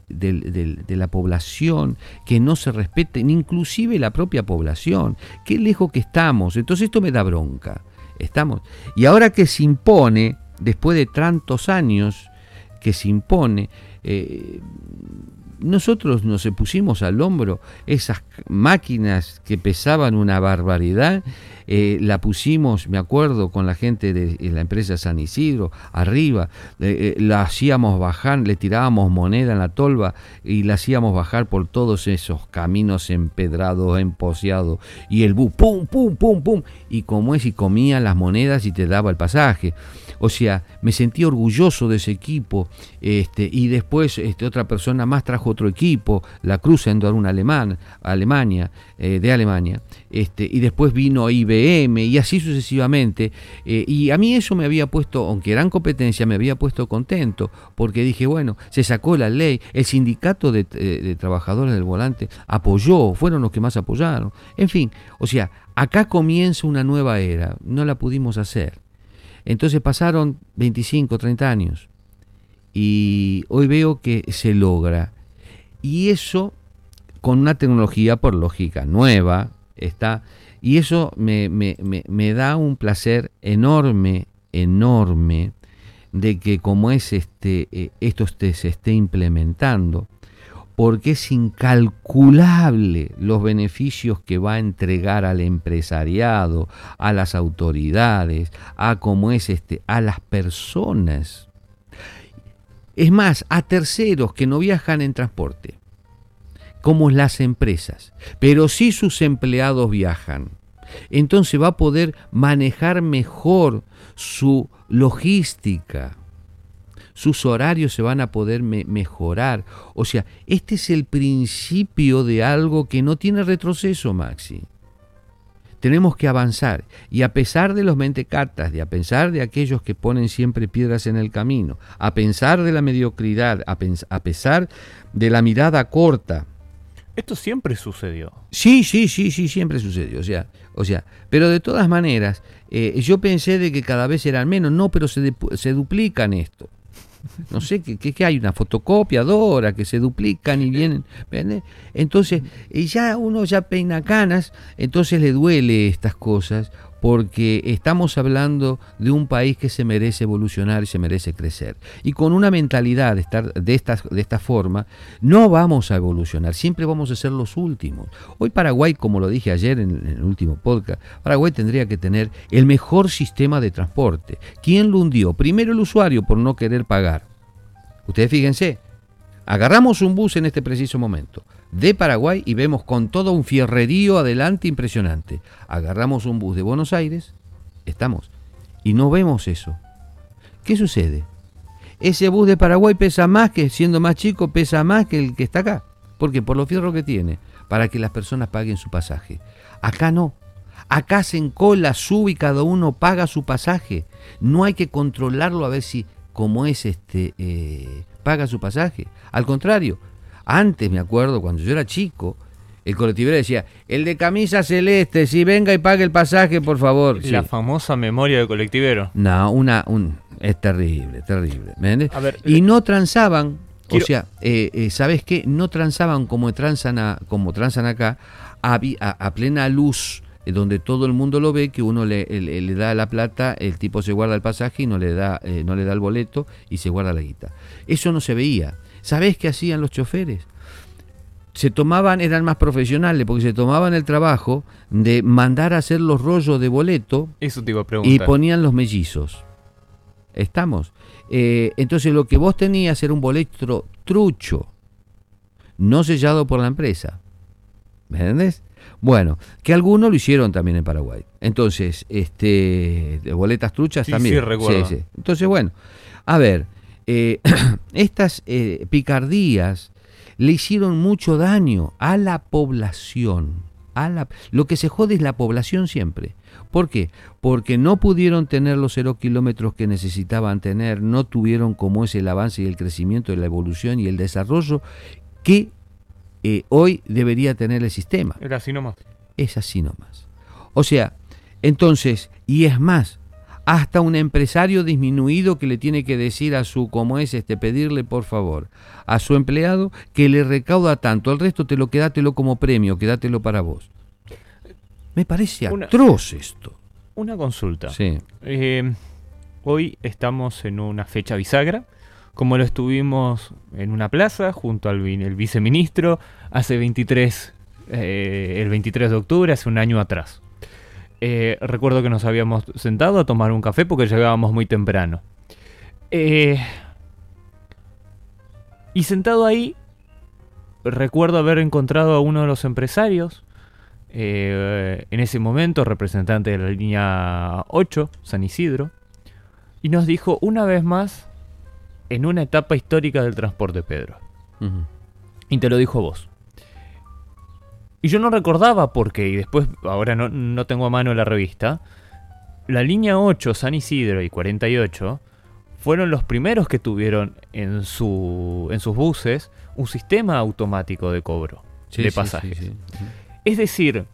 de, la población, que no se respete, inclusive la propia población. Qué lejos que estamos. Entonces esto me da bronca. Estamos. Y ahora que se impone, después de tantos años que se impone, eh, nosotros nos pusimos al hombro esas máquinas que pesaban una barbaridad, eh, la pusimos, me acuerdo, con la gente de la empresa San Isidro, arriba, eh, eh, la hacíamos bajar, le tirábamos moneda en la tolva y la hacíamos bajar por todos esos caminos empedrados, emposeados, y el bus, pum, pum, pum, pum, y como es, y comía las monedas y te daba el pasaje. O sea, me sentí orgulloso de ese equipo, este, y después este, otra persona más trajo otro equipo, la Cruz en un alemán, Alemania, eh, de Alemania, este, y después vino IBM y así sucesivamente. Eh, y a mí eso me había puesto, aunque eran competencia, me había puesto contento, porque dije, bueno, se sacó la ley, el sindicato de, eh, de trabajadores del volante apoyó, fueron los que más apoyaron. En fin, o sea, acá comienza una nueva era, no la pudimos hacer. Entonces pasaron 25, 30 años y hoy veo que se logra. Y eso con una tecnología por lógica nueva está. Y eso me, da un placer enorme, enorme, de que como es este, eh, esto se esté implementando, porque es incalculable los beneficios que va a entregar al empresariado, a las autoridades, a como es este, a las personas. Es más, a terceros que no viajan en transporte, como las empresas, pero si sus empleados viajan. Entonces va a poder manejar mejor su logística sus horarios se van a poder mejorar. O sea, este es el principio de algo que no tiene retroceso, Maxi. Tenemos que avanzar y a pesar de los mentecatas, de a pesar de aquellos que ponen siempre piedras en el camino, a pesar de la mediocridad, a, pesar de la mirada corta, esto siempre sucedió. Sí, sí, sí, sí, siempre sucedió. O sea, o sea, pero de todas maneras, eh, yo pensé de que cada vez eran menos. No, pero se, se duplican esto no sé, que, hay una fotocopiadora que se duplican y vienen. Entonces, ya uno ya peina canas, entonces le duele estas cosas porque estamos hablando de un país que se merece evolucionar y se merece crecer. Y con una mentalidad de estar de esta, de esta forma, no vamos a evolucionar, siempre vamos a ser los últimos. Hoy Paraguay, como lo dije ayer en, en el último podcast, Paraguay tendría que tener el mejor sistema de transporte. ¿Quién lo hundió? Primero el usuario por no querer pagar. Ustedes fíjense, agarramos un bus en este preciso momento de Paraguay y vemos con todo un fierrerío adelante impresionante. Agarramos un bus de Buenos Aires, estamos, y no vemos eso. ¿Qué sucede? Ese bus de Paraguay pesa más que, siendo más chico, pesa más que el que está acá. porque Por los fierros que tiene, para que las personas paguen su pasaje. Acá no. Acá se cola, sube y cada uno paga su pasaje. No hay que controlarlo a ver si, como es este, eh, paga su pasaje. Al contrario, antes me acuerdo, cuando yo era chico, el colectivero decía, el de camisa celeste, si venga y pague el pasaje, por favor. La famosa memoria del colectivero. No, una, un, Es terrible, terrible. y no transaban, o sea, eh, eh, ¿sabes qué? No transaban como transan, como transan acá, a, a, plena luz eh, donde todo el mundo lo ve, que uno le, le, da la plata, el tipo se guarda el pasaje y no le da, no le da el boleto y se guarda la guita. Eso no se veía. ¿Sabés qué hacían los choferes? Se tomaban, eran más profesionales, porque se tomaban el trabajo de mandar a hacer los rollos de boleto Eso te iba a y ponían los mellizos. ¿Estamos? Eh, entonces lo que vos tenías era un boleto trucho, no sellado por la empresa. ¿Me entendés? Bueno, que algunos lo hicieron también en Paraguay. Entonces, este, de boletas truchas también. Sí, recuerdo. Entonces, bueno, a ver, eh, [CLEARS THROAT] estas eh, picardías le hicieron mucho daño a la población. A la, lo que se jode es la población siempre. ¿Por qué? Porque no pudieron tener los cero kilómetros que necesitaban tener, no tuvieron como es el avance y el crecimiento de la evolución y el desarrollo que eh, hoy debería tener el sistema. Era así nomás. Es así nomás. O sea, entonces, y es más, hasta un empresario disminuido que le tiene que decir a su, como es este, pedirle por favor a su empleado que le recauda tanto, el resto te lo quédatelo como premio, quédatelo para vos. Me parece atroz esto. Una consulta. Sí. Eh, hoy estamos en una fecha bisagra, como lo estuvimos en una plaza junto al el viceministro hace 23, eh, el 23 de octubre, hace un año atrás. Eh, recuerdo que nos habíamos sentado a tomar un café porque llegábamos muy temprano. Eh, y sentado ahí, recuerdo haber encontrado a uno de los empresarios, eh, en ese momento representante de la línea 8, San Isidro, y nos dijo una vez más, en una etapa histórica del transporte, Pedro. Y te lo dijo vos. Y yo no recordaba por qué, y después, ahora no, tengo a mano la revista, la línea 8, San Isidro y 48, fueron los primeros que tuvieron en, su, en sus buses un sistema automático de cobro de pasajes. es decir,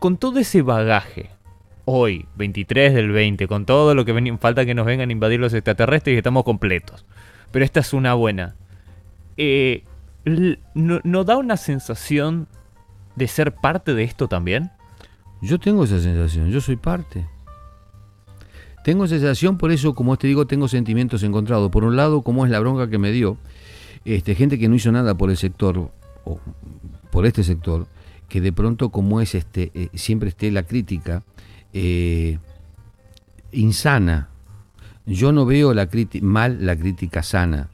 con todo ese bagaje, hoy, 23 del 20, con todo lo que ven, falta que nos vengan a invadir los extraterrestres y estamos completos. Pero esta es una buena. Eh, no, no, da una sensación de ser parte de esto también? Yo tengo esa sensación, yo soy parte. Tengo sensación, por eso, como te digo, tengo sentimientos encontrados. Por un lado, como es la bronca que me dio, este, gente que no hizo nada por el sector, o por este sector, que de pronto, como es este, eh, siempre esté la crítica, eh, insana. Yo no veo la mal la crítica sana.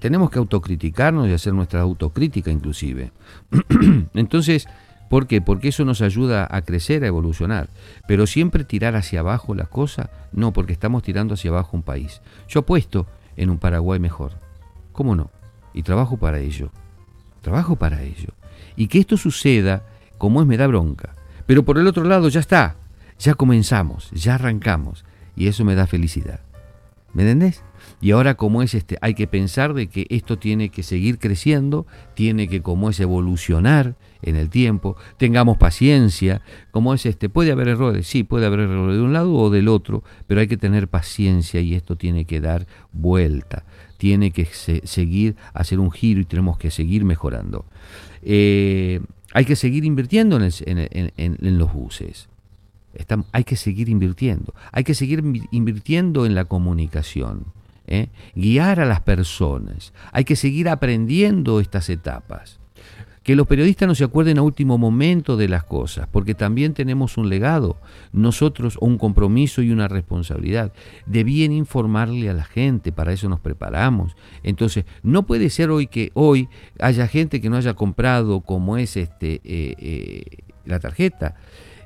Tenemos que autocriticarnos y hacer nuestra autocrítica inclusive. [CLEARS THROAT] Entonces, ¿por qué? Porque eso nos ayuda a crecer, a evolucionar. Pero siempre tirar hacia abajo la cosa, no, porque estamos tirando hacia abajo un país. Yo apuesto en un Paraguay mejor. ¿Cómo no? Y trabajo para ello. Trabajo para ello. Y que esto suceda, como es, me da bronca. Pero por el otro lado, ya está. Ya comenzamos, ya arrancamos. Y eso me da felicidad. ¿Me entendés? Y ahora como es este, hay que pensar de que esto tiene que seguir creciendo, tiene que como es evolucionar en el tiempo, tengamos paciencia, como es este, puede haber errores, sí, puede haber errores de un lado o del otro, pero hay que tener paciencia y esto tiene que dar vuelta, tiene que seguir, hacer un giro y tenemos que seguir mejorando. Eh, hay que seguir invirtiendo en los buses. Hay que seguir invirtiendo, hay que seguir invirtiendo en la comunicación, ¿eh? guiar a las personas, hay que seguir aprendiendo estas etapas. Que los periodistas no se acuerden a último momento de las cosas, porque también tenemos un legado, nosotros un compromiso y una responsabilidad de bien informarle a la gente, para eso nos preparamos. Entonces, no puede ser hoy que hoy haya gente que no haya comprado como es este eh, eh, la tarjeta.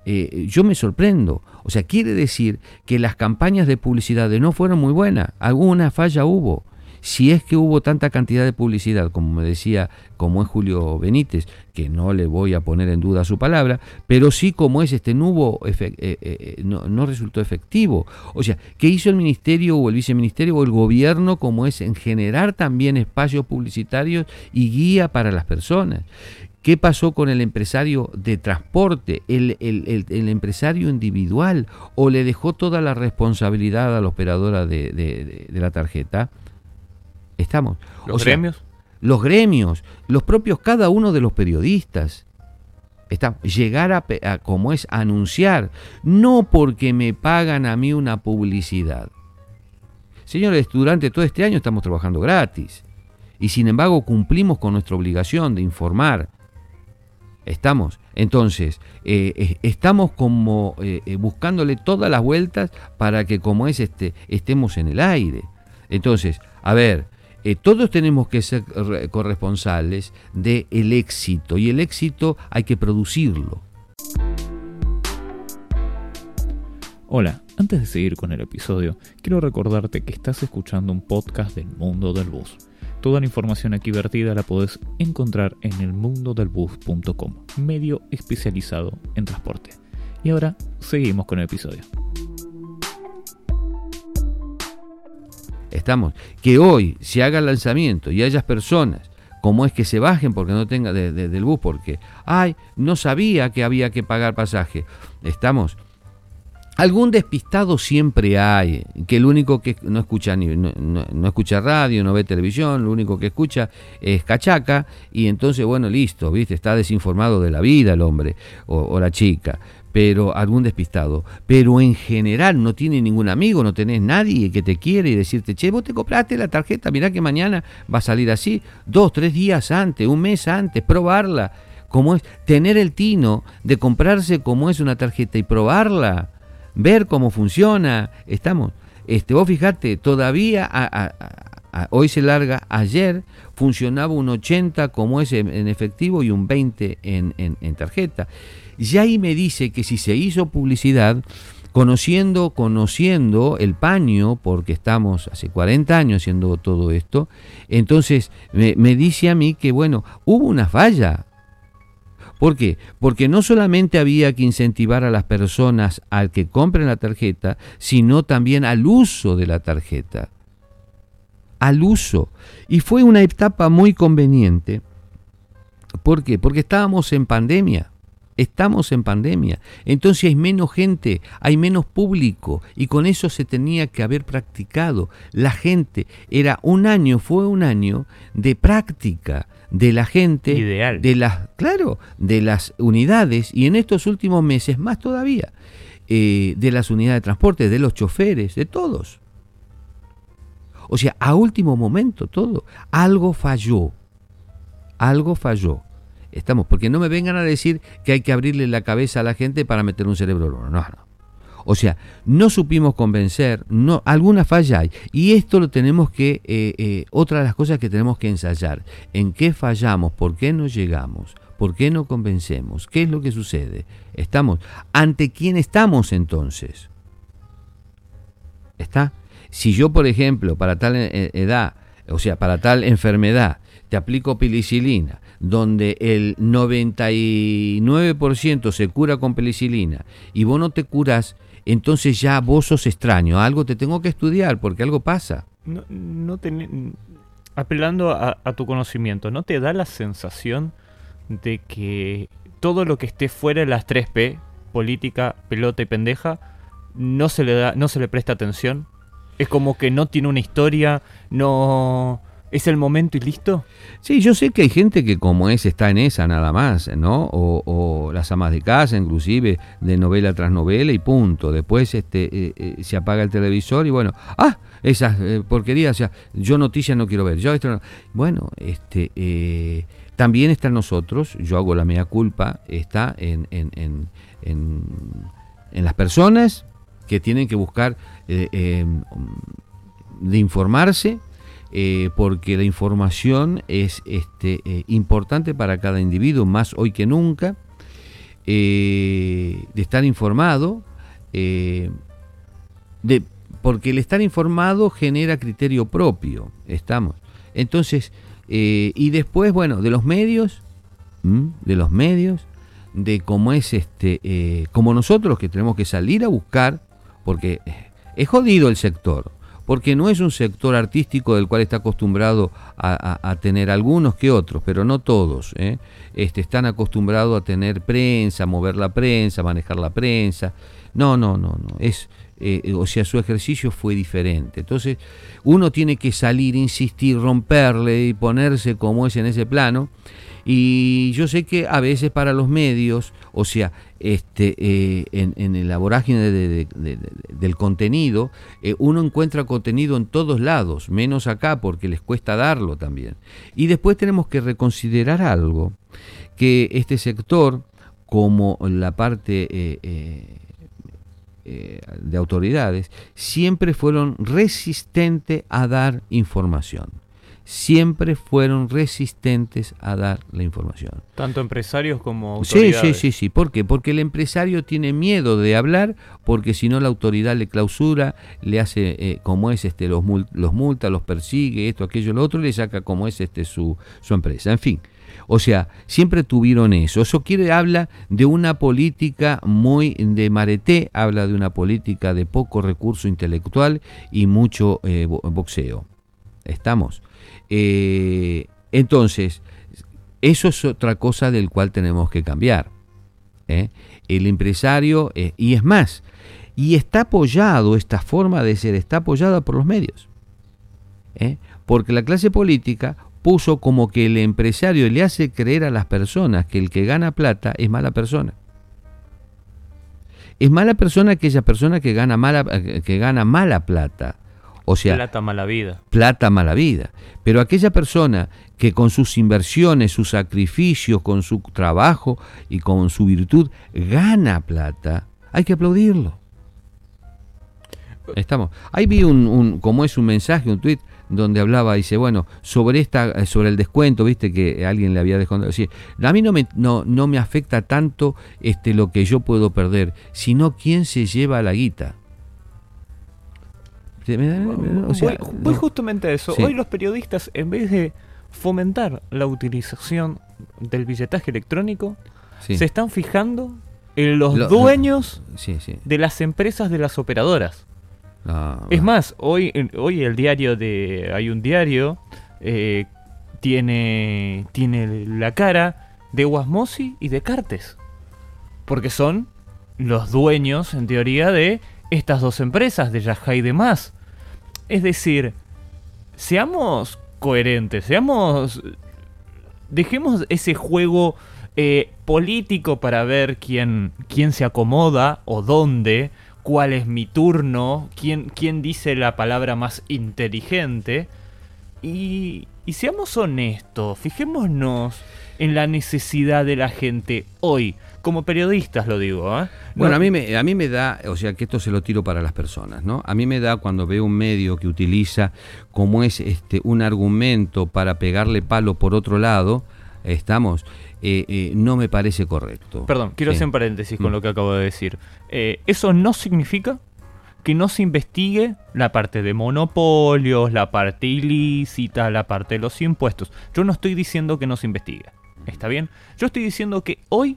Eh, yo me sorprendo. O sea, quiere decir que las campañas de publicidad no fueron muy buenas, alguna falla hubo. Si es que hubo tanta cantidad de publicidad, como me decía, como es Julio Benítez, que no le voy a poner en duda su palabra, pero sí como es este, no, hubo eh, eh, no, no resultó efectivo. O sea, ¿qué hizo el ministerio o el viceministerio o el gobierno como es en generar también espacios publicitarios y guía para las personas? ¿Qué pasó con el empresario de transporte, el, empresario individual? ¿O le dejó toda la responsabilidad a la operadora de, la tarjeta? Estamos. ¿Los gremios? Los gremios, los propios cada uno de los periodistas. Está, llegar a, a, como es, anunciar, no porque me pagan a mí una publicidad. Señores, durante todo este año estamos trabajando gratis y sin embargo cumplimos con nuestra obligación de informar. Estamos, entonces, eh, eh, estamos como eh, buscándole todas las vueltas para que como es este, estemos en el aire. Entonces, a ver, todos tenemos que ser corresponsables del el éxito y el éxito hay que producirlo. Hola, antes de seguir con el episodio, quiero recordarte que estás escuchando un podcast del mundo del bus. Toda la información aquí vertida la podés encontrar en elmundodelbus.com, medio especializado en transporte. Y ahora seguimos con el episodio. Estamos, que hoy se haga el lanzamiento y hayas personas como es que se bajen porque no tenga del bus porque ay no sabía que había que pagar pasaje estamos Algún despistado siempre hay, que el único que no escucha ni, no, escucha radio, no ve televisión, lo único que escucha es cachaca, y entonces, bueno, listo, viste, está desinformado de la vida el hombre o, la chica, pero algún despistado. Pero en general no tiene ningún amigo, no tenés nadie que te quiere y decirte, che, vos te compraste la tarjeta, mirá que mañana va a salir así, dos, tres días antes, un mes antes, probarla. Como es tener el tino de comprarse como es una tarjeta y probarla ver cómo funciona. Estamos, este, vos fijate, todavía hoy se larga, ayer funcionaba un 80 como es en, efectivo y un 20 en, en, tarjeta. Y ahí me dice que si se hizo publicidad, conociendo, conociendo el paño, porque estamos hace 40 años haciendo todo esto, entonces me, me dice a mí que, bueno, hubo una falla, ¿Por qué? Porque no solamente había que incentivar a las personas al que compren la tarjeta, sino también al uso de la tarjeta. Al uso. Y fue una etapa muy conveniente. ¿Por qué? Porque estábamos en pandemia. Estamos en pandemia. Entonces hay menos gente, hay menos público y con eso se tenía que haber practicado. La gente era un año, fue un año de práctica de la gente, Ideal. de las, claro, de las unidades y en estos últimos meses más todavía, eh, de las unidades de transporte, de los choferes, de todos. O sea, a último momento todo, algo falló, algo falló. Estamos, porque no me vengan a decir que hay que abrirle la cabeza a la gente para meter un cerebro. No, no. O sea, no supimos convencer, no, alguna falla hay. Y esto lo tenemos que, eh, eh, otra de las cosas que tenemos que ensayar. ¿En qué fallamos? ¿Por qué no llegamos? ¿Por qué no convencemos? ¿Qué es lo que sucede? Estamos. ¿Ante quién estamos entonces? ¿Está? Si yo, por ejemplo, para tal eh, edad, o sea, para tal enfermedad, te aplico penicilina, donde el 99% se cura con penicilina y vos no te curas, entonces ya vos sos extraño, algo te tengo que estudiar porque algo pasa. No, no apelando a, tu conocimiento, ¿no te da la sensación de que todo lo que esté fuera de las 3P, política, pelota y pendeja, no se le da, no se le presta atención? Es como que no tiene una historia, no ¿Es el momento y listo? Sí, yo sé que hay gente que como es está en esa nada más, ¿no? O, las amas de casa, inclusive, de novela tras novela y punto. Después este, eh, eh, se apaga el televisor y bueno, ah, esas eh, porquerías, o sea, yo noticias no quiero ver. Yo esto Bueno, este, también está en nosotros, yo hago la mea culpa, está en, en, en, en las personas que tienen que buscar de informarse eh, porque la información es este, eh, importante para cada individuo, más hoy que nunca, eh, de estar informado, de, porque el estar informado genera criterio propio, estamos. Entonces, y después, bueno, de los medios, de los medios, de cómo es este, como nosotros que tenemos que salir a buscar, porque es jodido el sector, porque no es un sector artístico del cual está acostumbrado a, tener algunos que otros, pero no todos. ¿eh? Este, están acostumbrados a tener prensa, mover la prensa, manejar la prensa. No, no, no, no. Es, eh, o sea, su ejercicio fue diferente. Entonces, uno tiene que salir, insistir, romperle y ponerse como es en ese plano. Y yo sé que a veces para los medios, o sea, este, eh, en, en, la del contenido, eh, uno encuentra contenido en todos lados, menos acá porque les cuesta darlo también. Y después tenemos que reconsiderar algo, que este sector, como la parte eh, de autoridades siempre fueron resistentes a dar información. Siempre fueron resistentes a dar la información. Tanto empresarios como autoridades. Sí, sí, sí, sí. ¿Por qué? Porque el empresario tiene miedo de hablar, porque si no la autoridad le clausura, le hace eh, como es, este, los, los multa, los persigue, esto, aquello, lo otro, le saca como es este, su, su empresa. En fin, o sea, siempre tuvieron eso. Eso quiere, habla de una política muy de mareté, habla de una política de poco recurso intelectual y mucho eh, boxeo. ¿Estamos? Eh, entonces, eso es otra cosa del cual tenemos que cambiar. ¿eh? El empresario, y es más, y está apoyado, esta forma de ser está apoyada por los medios. Porque la clase política puso como que el empresario le hace creer a las personas que el que gana plata es mala persona. Es mala persona aquella persona que gana mala, que gana mala plata. O sea, plata mala vida. Plata mala vida. Pero aquella persona que con sus inversiones, sus sacrificios, con su trabajo y con su virtud gana plata, hay que aplaudirlo. Estamos. Ahí vi un, un como es un mensaje, un tweet donde hablaba, dice, bueno, sobre esta, sobre el descuento, viste que alguien le había descontado. Decir, a mí no me, no, no me afecta tanto este, lo que yo puedo perder, sino quién se lleva la guita. Voy, justamente a eso. Hoy los periodistas, en vez de fomentar la utilización del billetaje electrónico, se están fijando en los dueños de las empresas de las operadoras. Ah, es más, hoy, hoy el diario de. Hay un diario. Eh, tiene. Tiene la cara de Guasmosi y de Cartes. Porque son los dueños, en teoría, de estas dos empresas, de Yahá y demás. Es decir, seamos coherentes, seamos. Dejemos ese juego eh, político para ver quién, quién se acomoda o dónde cuál es mi turno, quién, quién dice la palabra más inteligente. Y, y seamos honestos, fijémonos en la necesidad de la gente hoy, como periodistas lo digo. ¿eh? Bueno, a mí, me, a mí me da, o sea que esto se lo tiro para las personas, ¿no? A mí me da cuando veo un medio que utiliza como es este un argumento para pegarle palo por otro lado, estamos, eh, eh, no me parece correcto. Perdón, quiero hacer un paréntesis con mm. lo que acabo de decir. Eh, eso no significa que no se investigue la parte de monopolios, la parte ilícita, la parte de los impuestos. Yo no estoy diciendo que no se investigue. ¿Está bien? Yo estoy diciendo que hoy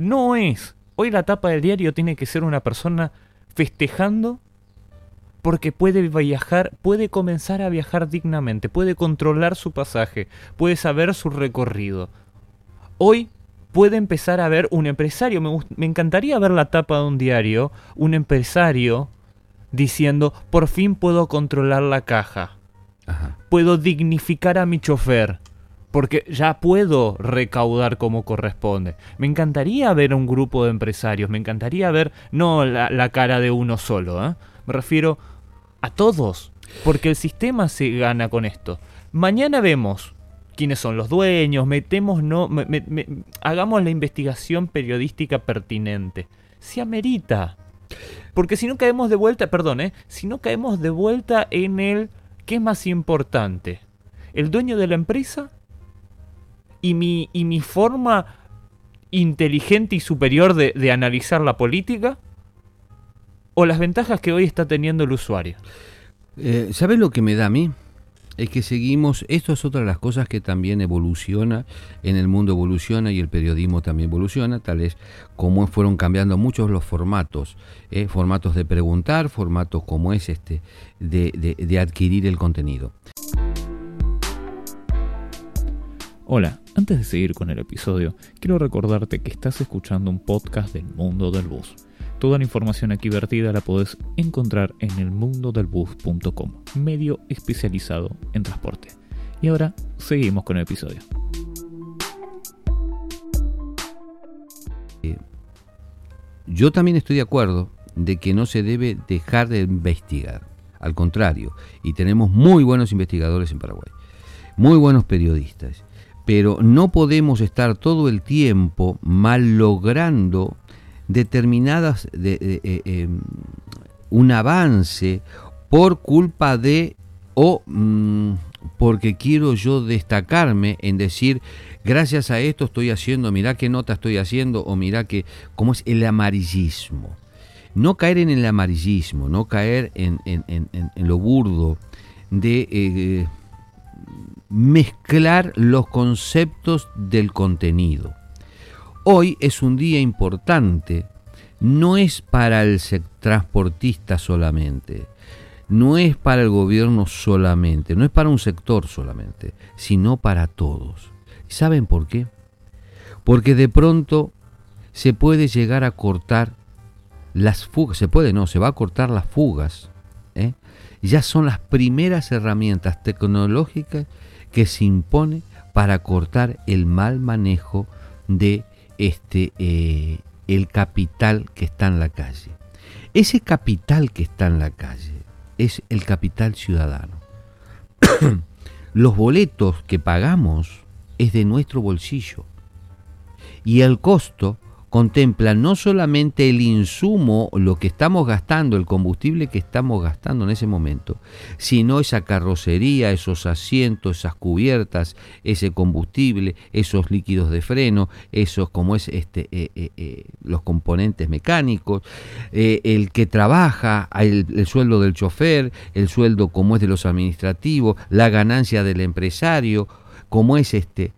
no es. Hoy la tapa del diario tiene que ser una persona festejando porque puede viajar, puede comenzar a viajar dignamente, puede controlar su pasaje, puede saber su recorrido, hoy puede empezar a ver un empresario. Me, encantaría ver la tapa de un diario, un empresario diciendo, por fin puedo controlar la caja. Puedo dignificar a mi chofer. Porque ya puedo recaudar como corresponde. Me encantaría ver un grupo de empresarios. Me encantaría ver, no la, cara de uno solo. ¿eh? Me refiero a todos. Porque el sistema se gana con esto. Mañana vemos quiénes son los dueños, metemos, no, hagamos la investigación periodística pertinente. Se amerita. Porque si no caemos de vuelta, perdón, ¿eh? si no caemos de vuelta en el ¿qué es más importante? ¿El dueño de la empresa? ¿Y mi, y mi forma inteligente y superior de, de analizar la política? ¿O las ventajas que hoy está teniendo el usuario? Eh, ¿Sabes lo que me da a mí? es que seguimos, esto es otra de las cosas que también evoluciona, en el mundo evoluciona y el periodismo también evoluciona, tal es como fueron cambiando muchos los formatos, ¿eh? formatos de preguntar, formatos como es este, de, de adquirir el contenido. Hola, antes de seguir con el episodio, quiero recordarte que estás escuchando un podcast del mundo del bus. Toda la información aquí vertida la podés encontrar en elmundodelbus.com, medio especializado en transporte. Y ahora seguimos con el episodio. Eh, yo también estoy de acuerdo de que no se debe dejar de investigar. Al contrario, y tenemos muy buenos investigadores en Paraguay, muy buenos periodistas pero no podemos estar todo el tiempo mal logrando determinadas de, eh, em, un avance por culpa de o mm, porque quiero yo destacarme en decir gracias a esto estoy haciendo, mirá qué nota estoy haciendo o mirá que cómo es el amarillismo. No caer en el amarillismo, no caer en, lo burdo de eh, mezclar los conceptos del contenido. Hoy es un día importante, no es para el transportista solamente, no es para el gobierno solamente, no es para un sector solamente, sino para todos. ¿Saben por qué? Porque de pronto se puede llegar a cortar las fugas, se puede, no, se va a cortar las fugas. ¿eh? Ya son las primeras herramientas tecnológicas que se impone para cortar el mal manejo de este eh, el capital que está en la calle. Ese capital que está en la calle es el capital ciudadano. [COUGHS] Los boletos que pagamos es de nuestro bolsillo y el costo contempla no solamente el insumo, lo que estamos gastando, el combustible que estamos gastando en ese momento, sino esa carrocería, esos asientos, esas cubiertas, ese combustible, esos líquidos de freno, esos como es este eh, eh, eh, los componentes mecánicos, el que trabaja, el, el sueldo del chofer, el sueldo como es de los administrativos, la ganancia del empresario, como es este.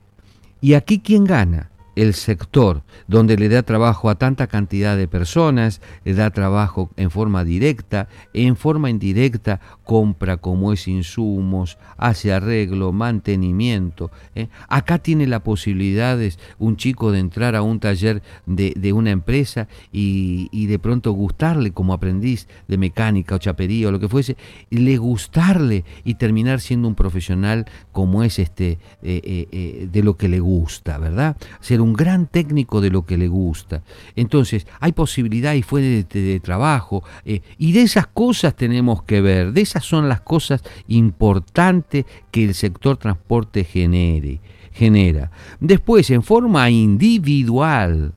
¿Y aquí quién gana? El sector donde le da trabajo a tanta cantidad de personas, le da trabajo en forma directa, en forma indirecta compra como es insumos, hace arreglo, mantenimiento. ¿eh? Acá tiene la posibilidad un chico de entrar a un taller de, una empresa y, de pronto gustarle como aprendiz de mecánica o chapería o lo que fuese, le gustarle y terminar siendo un profesional como es este eh, eh, de lo que le gusta, ¿verdad? Ser un gran técnico de lo que le gusta. Entonces, hay posibilidad y fue de, trabajo, eh, y de esas cosas tenemos que ver, de esas son las cosas importantes que el sector transporte genere, genera. Después, en forma individual,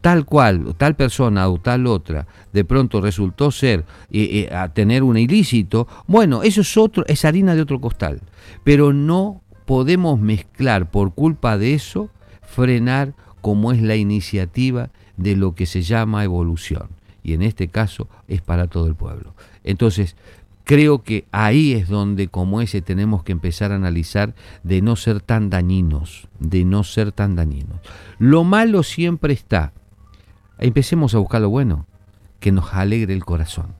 tal cual, tal persona o tal otra, de pronto resultó ser, eh, eh, tener un ilícito, bueno, eso es otro, es harina de otro costal. Pero no podemos mezclar por culpa de eso frenar como es la iniciativa de lo que se llama evolución. Y en este caso es para todo el pueblo. Entonces, creo que ahí es donde como ese tenemos que empezar a analizar de no ser tan dañinos, de no ser tan dañinos. Lo malo siempre está. Empecemos a buscar lo bueno, que nos alegre el corazón.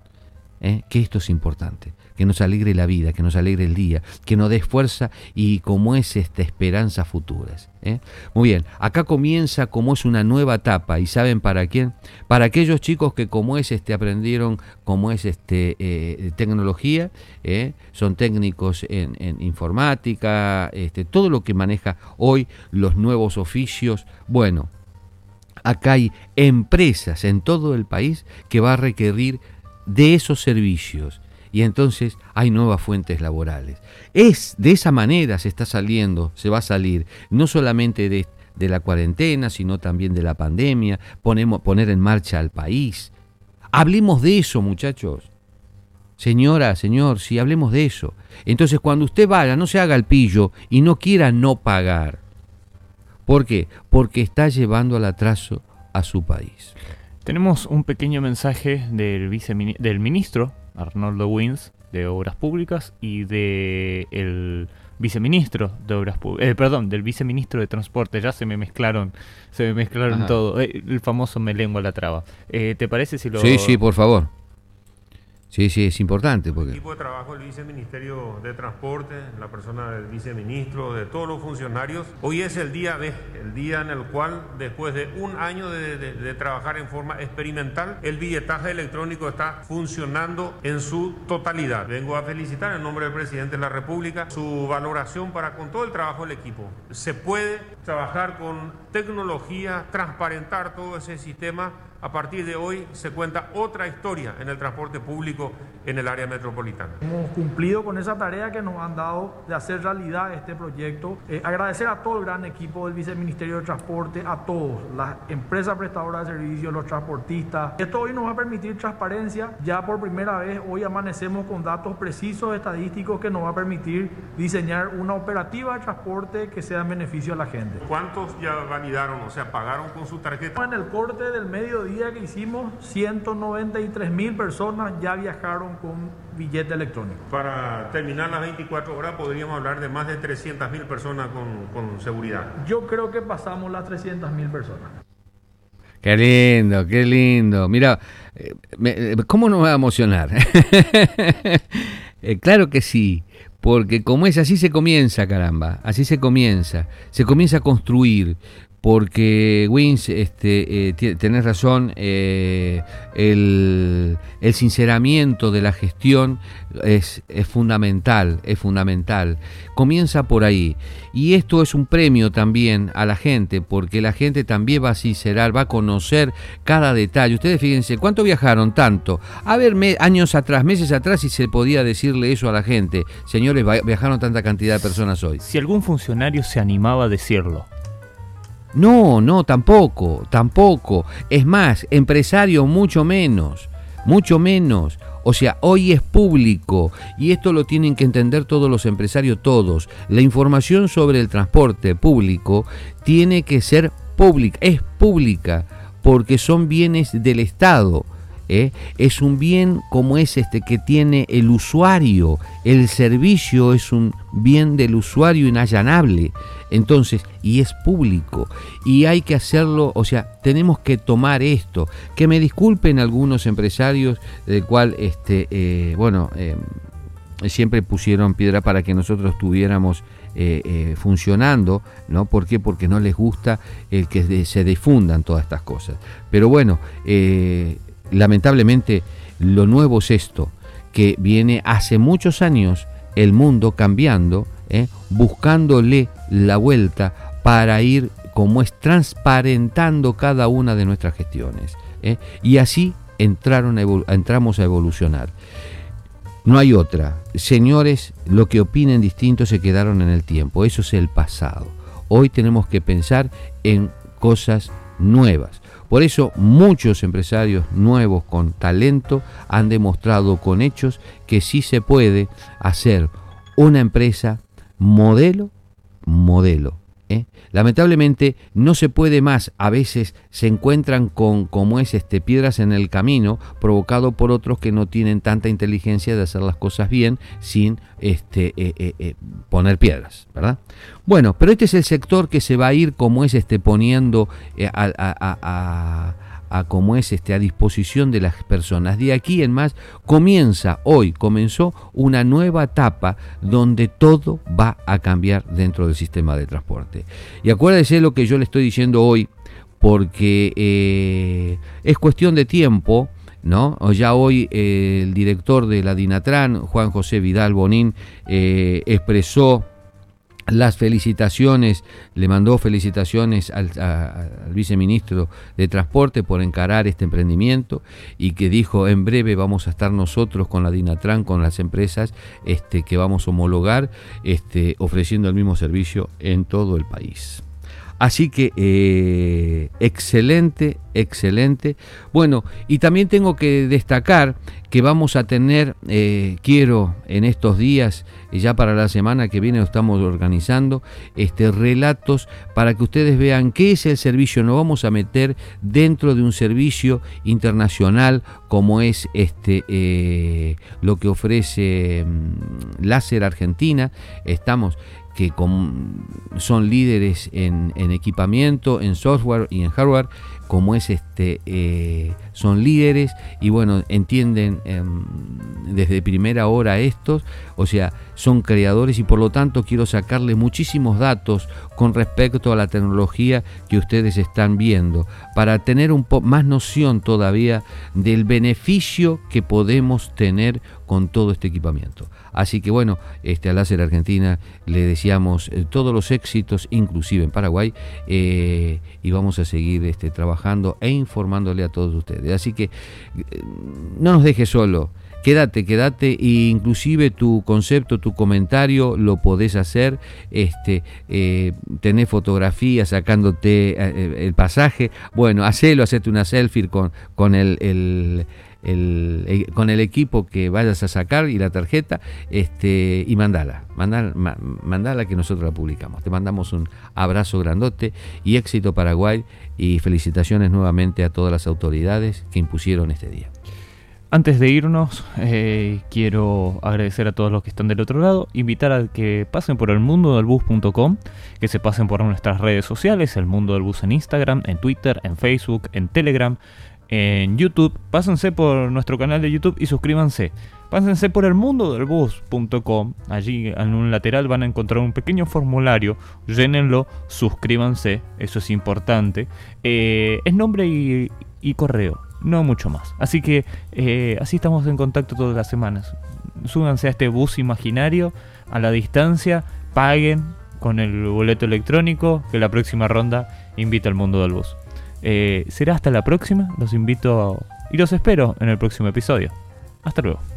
¿eh? que esto es importante, que nos alegre la vida, que nos alegre el día, que nos dé fuerza y como es esta esperanza futuras. ¿eh? Muy bien, acá comienza como es una nueva etapa y saben para quién, para aquellos chicos que como es este aprendieron como es este eh, tecnología, son técnicos en, en, informática, este, todo lo que maneja hoy los nuevos oficios, bueno. Acá hay empresas en todo el país que va a requerir de esos servicios y entonces hay nuevas fuentes laborales. Es de esa manera se está saliendo, se va a salir, no solamente de, la cuarentena, sino también de la pandemia, ponemos, poner en marcha al país. Hablemos de eso, muchachos. Señora, señor, si hablemos de eso. Entonces, cuando usted vaya, no se haga el pillo y no quiera no pagar. ¿Por qué? Porque está llevando al atraso a su país. Tenemos un pequeño mensaje del, del ministro Arnoldo Wins de Obras Públicas y de el viceministro de Obras Públicas, eh, perdón, del viceministro de Transporte, ya se me mezclaron, se me mezclaron todo, eh, el famoso me lengua la traba. Eh, ¿Te parece si lo...? Sí, sí, por favor. Sí, sí, es importante. Porque... El equipo de trabajo del Viceministerio de Transporte, la persona del viceministro, de todos los funcionarios, hoy es el día de, el día en el cual, después de un año de, trabajar en forma experimental, el billetaje electrónico está funcionando en su totalidad. Vengo a felicitar en nombre del presidente de la República su valoración para con todo el trabajo del equipo. Se puede trabajar con tecnología, transparentar todo ese sistema a partir de hoy se cuenta otra historia en el transporte público en el área metropolitana. Hemos cumplido con esa tarea que nos han dado de hacer realidad este proyecto. Eh, agradecer a todo el gran equipo del Viceministerio de Transporte, a todos, las empresas prestadoras de servicios, los transportistas. Esto hoy nos va a permitir transparencia. Ya por primera vez hoy amanecemos con datos precisos estadísticos que nos va a permitir diseñar una operativa de transporte que sea en beneficio a la gente. ¿Cuántos ya validaron, o sea, pagaron con su tarjeta? En el corte del mediodía día que hicimos, 193 mil personas ya viajaron con billete electrónico. Para terminar las 24 horas podríamos hablar de más de 300 mil personas con, con seguridad. Yo creo que pasamos las 300 mil personas. Qué lindo, qué lindo. Mira, eh, eh, ¿cómo no me va a emocionar? [LAUGHS] Eh, claro que sí, porque como es, así se comienza, caramba, así se comienza. Se comienza a construir porque Wins, este, eh, tenés razón, eh, el, sinceramiento de la gestión es, fundamental, es fundamental. Comienza por ahí. Y esto es un premio también a la gente, porque la gente también va a sincerar, va a conocer cada detalle. Ustedes fíjense, ¿cuánto viajaron tanto? A ver, años atrás, meses atrás, si se podía decirle eso a la gente. Señores, viajaron tanta cantidad de personas hoy. Si algún funcionario se animaba a decirlo. No, no, tampoco, tampoco. Es más, empresario mucho menos, mucho menos. O sea, hoy es público y esto lo tienen que entender todos los empresarios, todos. La información sobre el transporte público tiene que ser pública, es pública, porque son bienes del Estado. ¿Eh? Es un bien como es este que tiene el usuario. El servicio es un bien del usuario inallanable. Entonces, y es público, y hay que hacerlo, o sea, tenemos que tomar esto. Que me disculpen algunos empresarios, del cual, este, eh, bueno, eh, siempre pusieron piedra para que nosotros estuviéramos eh, funcionando, ¿no? ¿Por qué? Porque no les gusta el que se difundan todas estas cosas. Pero bueno, lamentablemente lo nuevo es esto, que viene hace muchos años el mundo cambiando, buscándole la vuelta para ir como es transparentando cada una de nuestras gestiones. ¿eh? Y así entraron entramos a evolucionar. No hay otra. Señores, lo que opinen distinto se quedaron en el tiempo. Eso es el pasado. Hoy tenemos que pensar en cosas nuevas. Por eso muchos empresarios nuevos con talento han demostrado con hechos que sí se puede hacer una empresa modelo modelo. ¿Eh? Lamentablemente no se puede más, a veces se encuentran con, como es este, piedras en el camino, provocado por otros que no tienen tanta inteligencia de hacer las cosas bien sin este, eh, eh, poner piedras, ¿verdad? Bueno, pero este es el sector que se va a ir como es este, poniendo a a como es este a disposición de las personas. De aquí en más comienza hoy, comenzó una nueva etapa donde todo va a cambiar dentro del sistema de transporte. Y acuérdese lo que yo le estoy diciendo hoy, porque eh, es cuestión de tiempo. ¿No? Ya hoy eh, el director de la Dinatran, Juan José Vidal Bonín, eh, expresó las felicitaciones, le mandó felicitaciones al, viceministro de Transporte por encarar este emprendimiento y que dijo en breve vamos a estar nosotros con la Dinatran, con las empresas este, que vamos a homologar, este, ofreciendo el mismo servicio en todo el país. Así que eh, excelente, excelente. Bueno, y también tengo que destacar que vamos a tener, eh, quiero en estos días, ya para la semana que viene estamos organizando, este, relatos para que ustedes vean qué es el servicio. Nos vamos a meter dentro de un servicio internacional como es este, eh, lo que ofrece mm, Láser Argentina. Estamos que son líderes en, equipamiento, en software y en hardware, como es este, eh, son líderes y bueno, entienden em, desde primera hora estos, o sea, son creadores y por lo tanto quiero sacarles muchísimos datos con respecto a la tecnología que ustedes están viendo, para tener un poco más noción todavía del beneficio que podemos tener con todo este equipamiento. Así que bueno, este, a Láser Argentina le deseamos eh, todos los éxitos, inclusive en Paraguay, eh, y vamos a seguir este, trabajando e informándole a todos ustedes. Así que eh, no nos deje solo. Quédate, quédate, e inclusive tu concepto, tu comentario lo podés hacer, este, eh, tenés fotografías sacándote el pasaje, bueno, hacelo, hacete una selfie con, con el el, con el equipo que vayas a sacar y la tarjeta este, y mandala, mandala, mandala que nosotros la publicamos. Te mandamos un abrazo grandote y éxito Paraguay y felicitaciones nuevamente a todas las autoridades que impusieron este día. Antes de irnos, eh, quiero agradecer a todos los que están del otro lado, invitar a que pasen por el mundo del bus.com, que se pasen por nuestras redes sociales, el mundo del bus en Instagram, en Twitter, en Facebook, en Telegram, en YouTube, pásense por nuestro canal de YouTube y suscríbanse. Pásense por el mundo del bus.com. Allí en un lateral van a encontrar un pequeño formulario. Llénenlo, suscríbanse, eso es importante. Eh, es nombre y, correo, no mucho más. Así que eh, así estamos en contacto todas las semanas. Súbanse a este bus imaginario, a la distancia, paguen con el boleto electrónico, que la próxima ronda invita al mundo del bus. Eh, será hasta la próxima. Los invito y los espero en el próximo episodio. Hasta luego.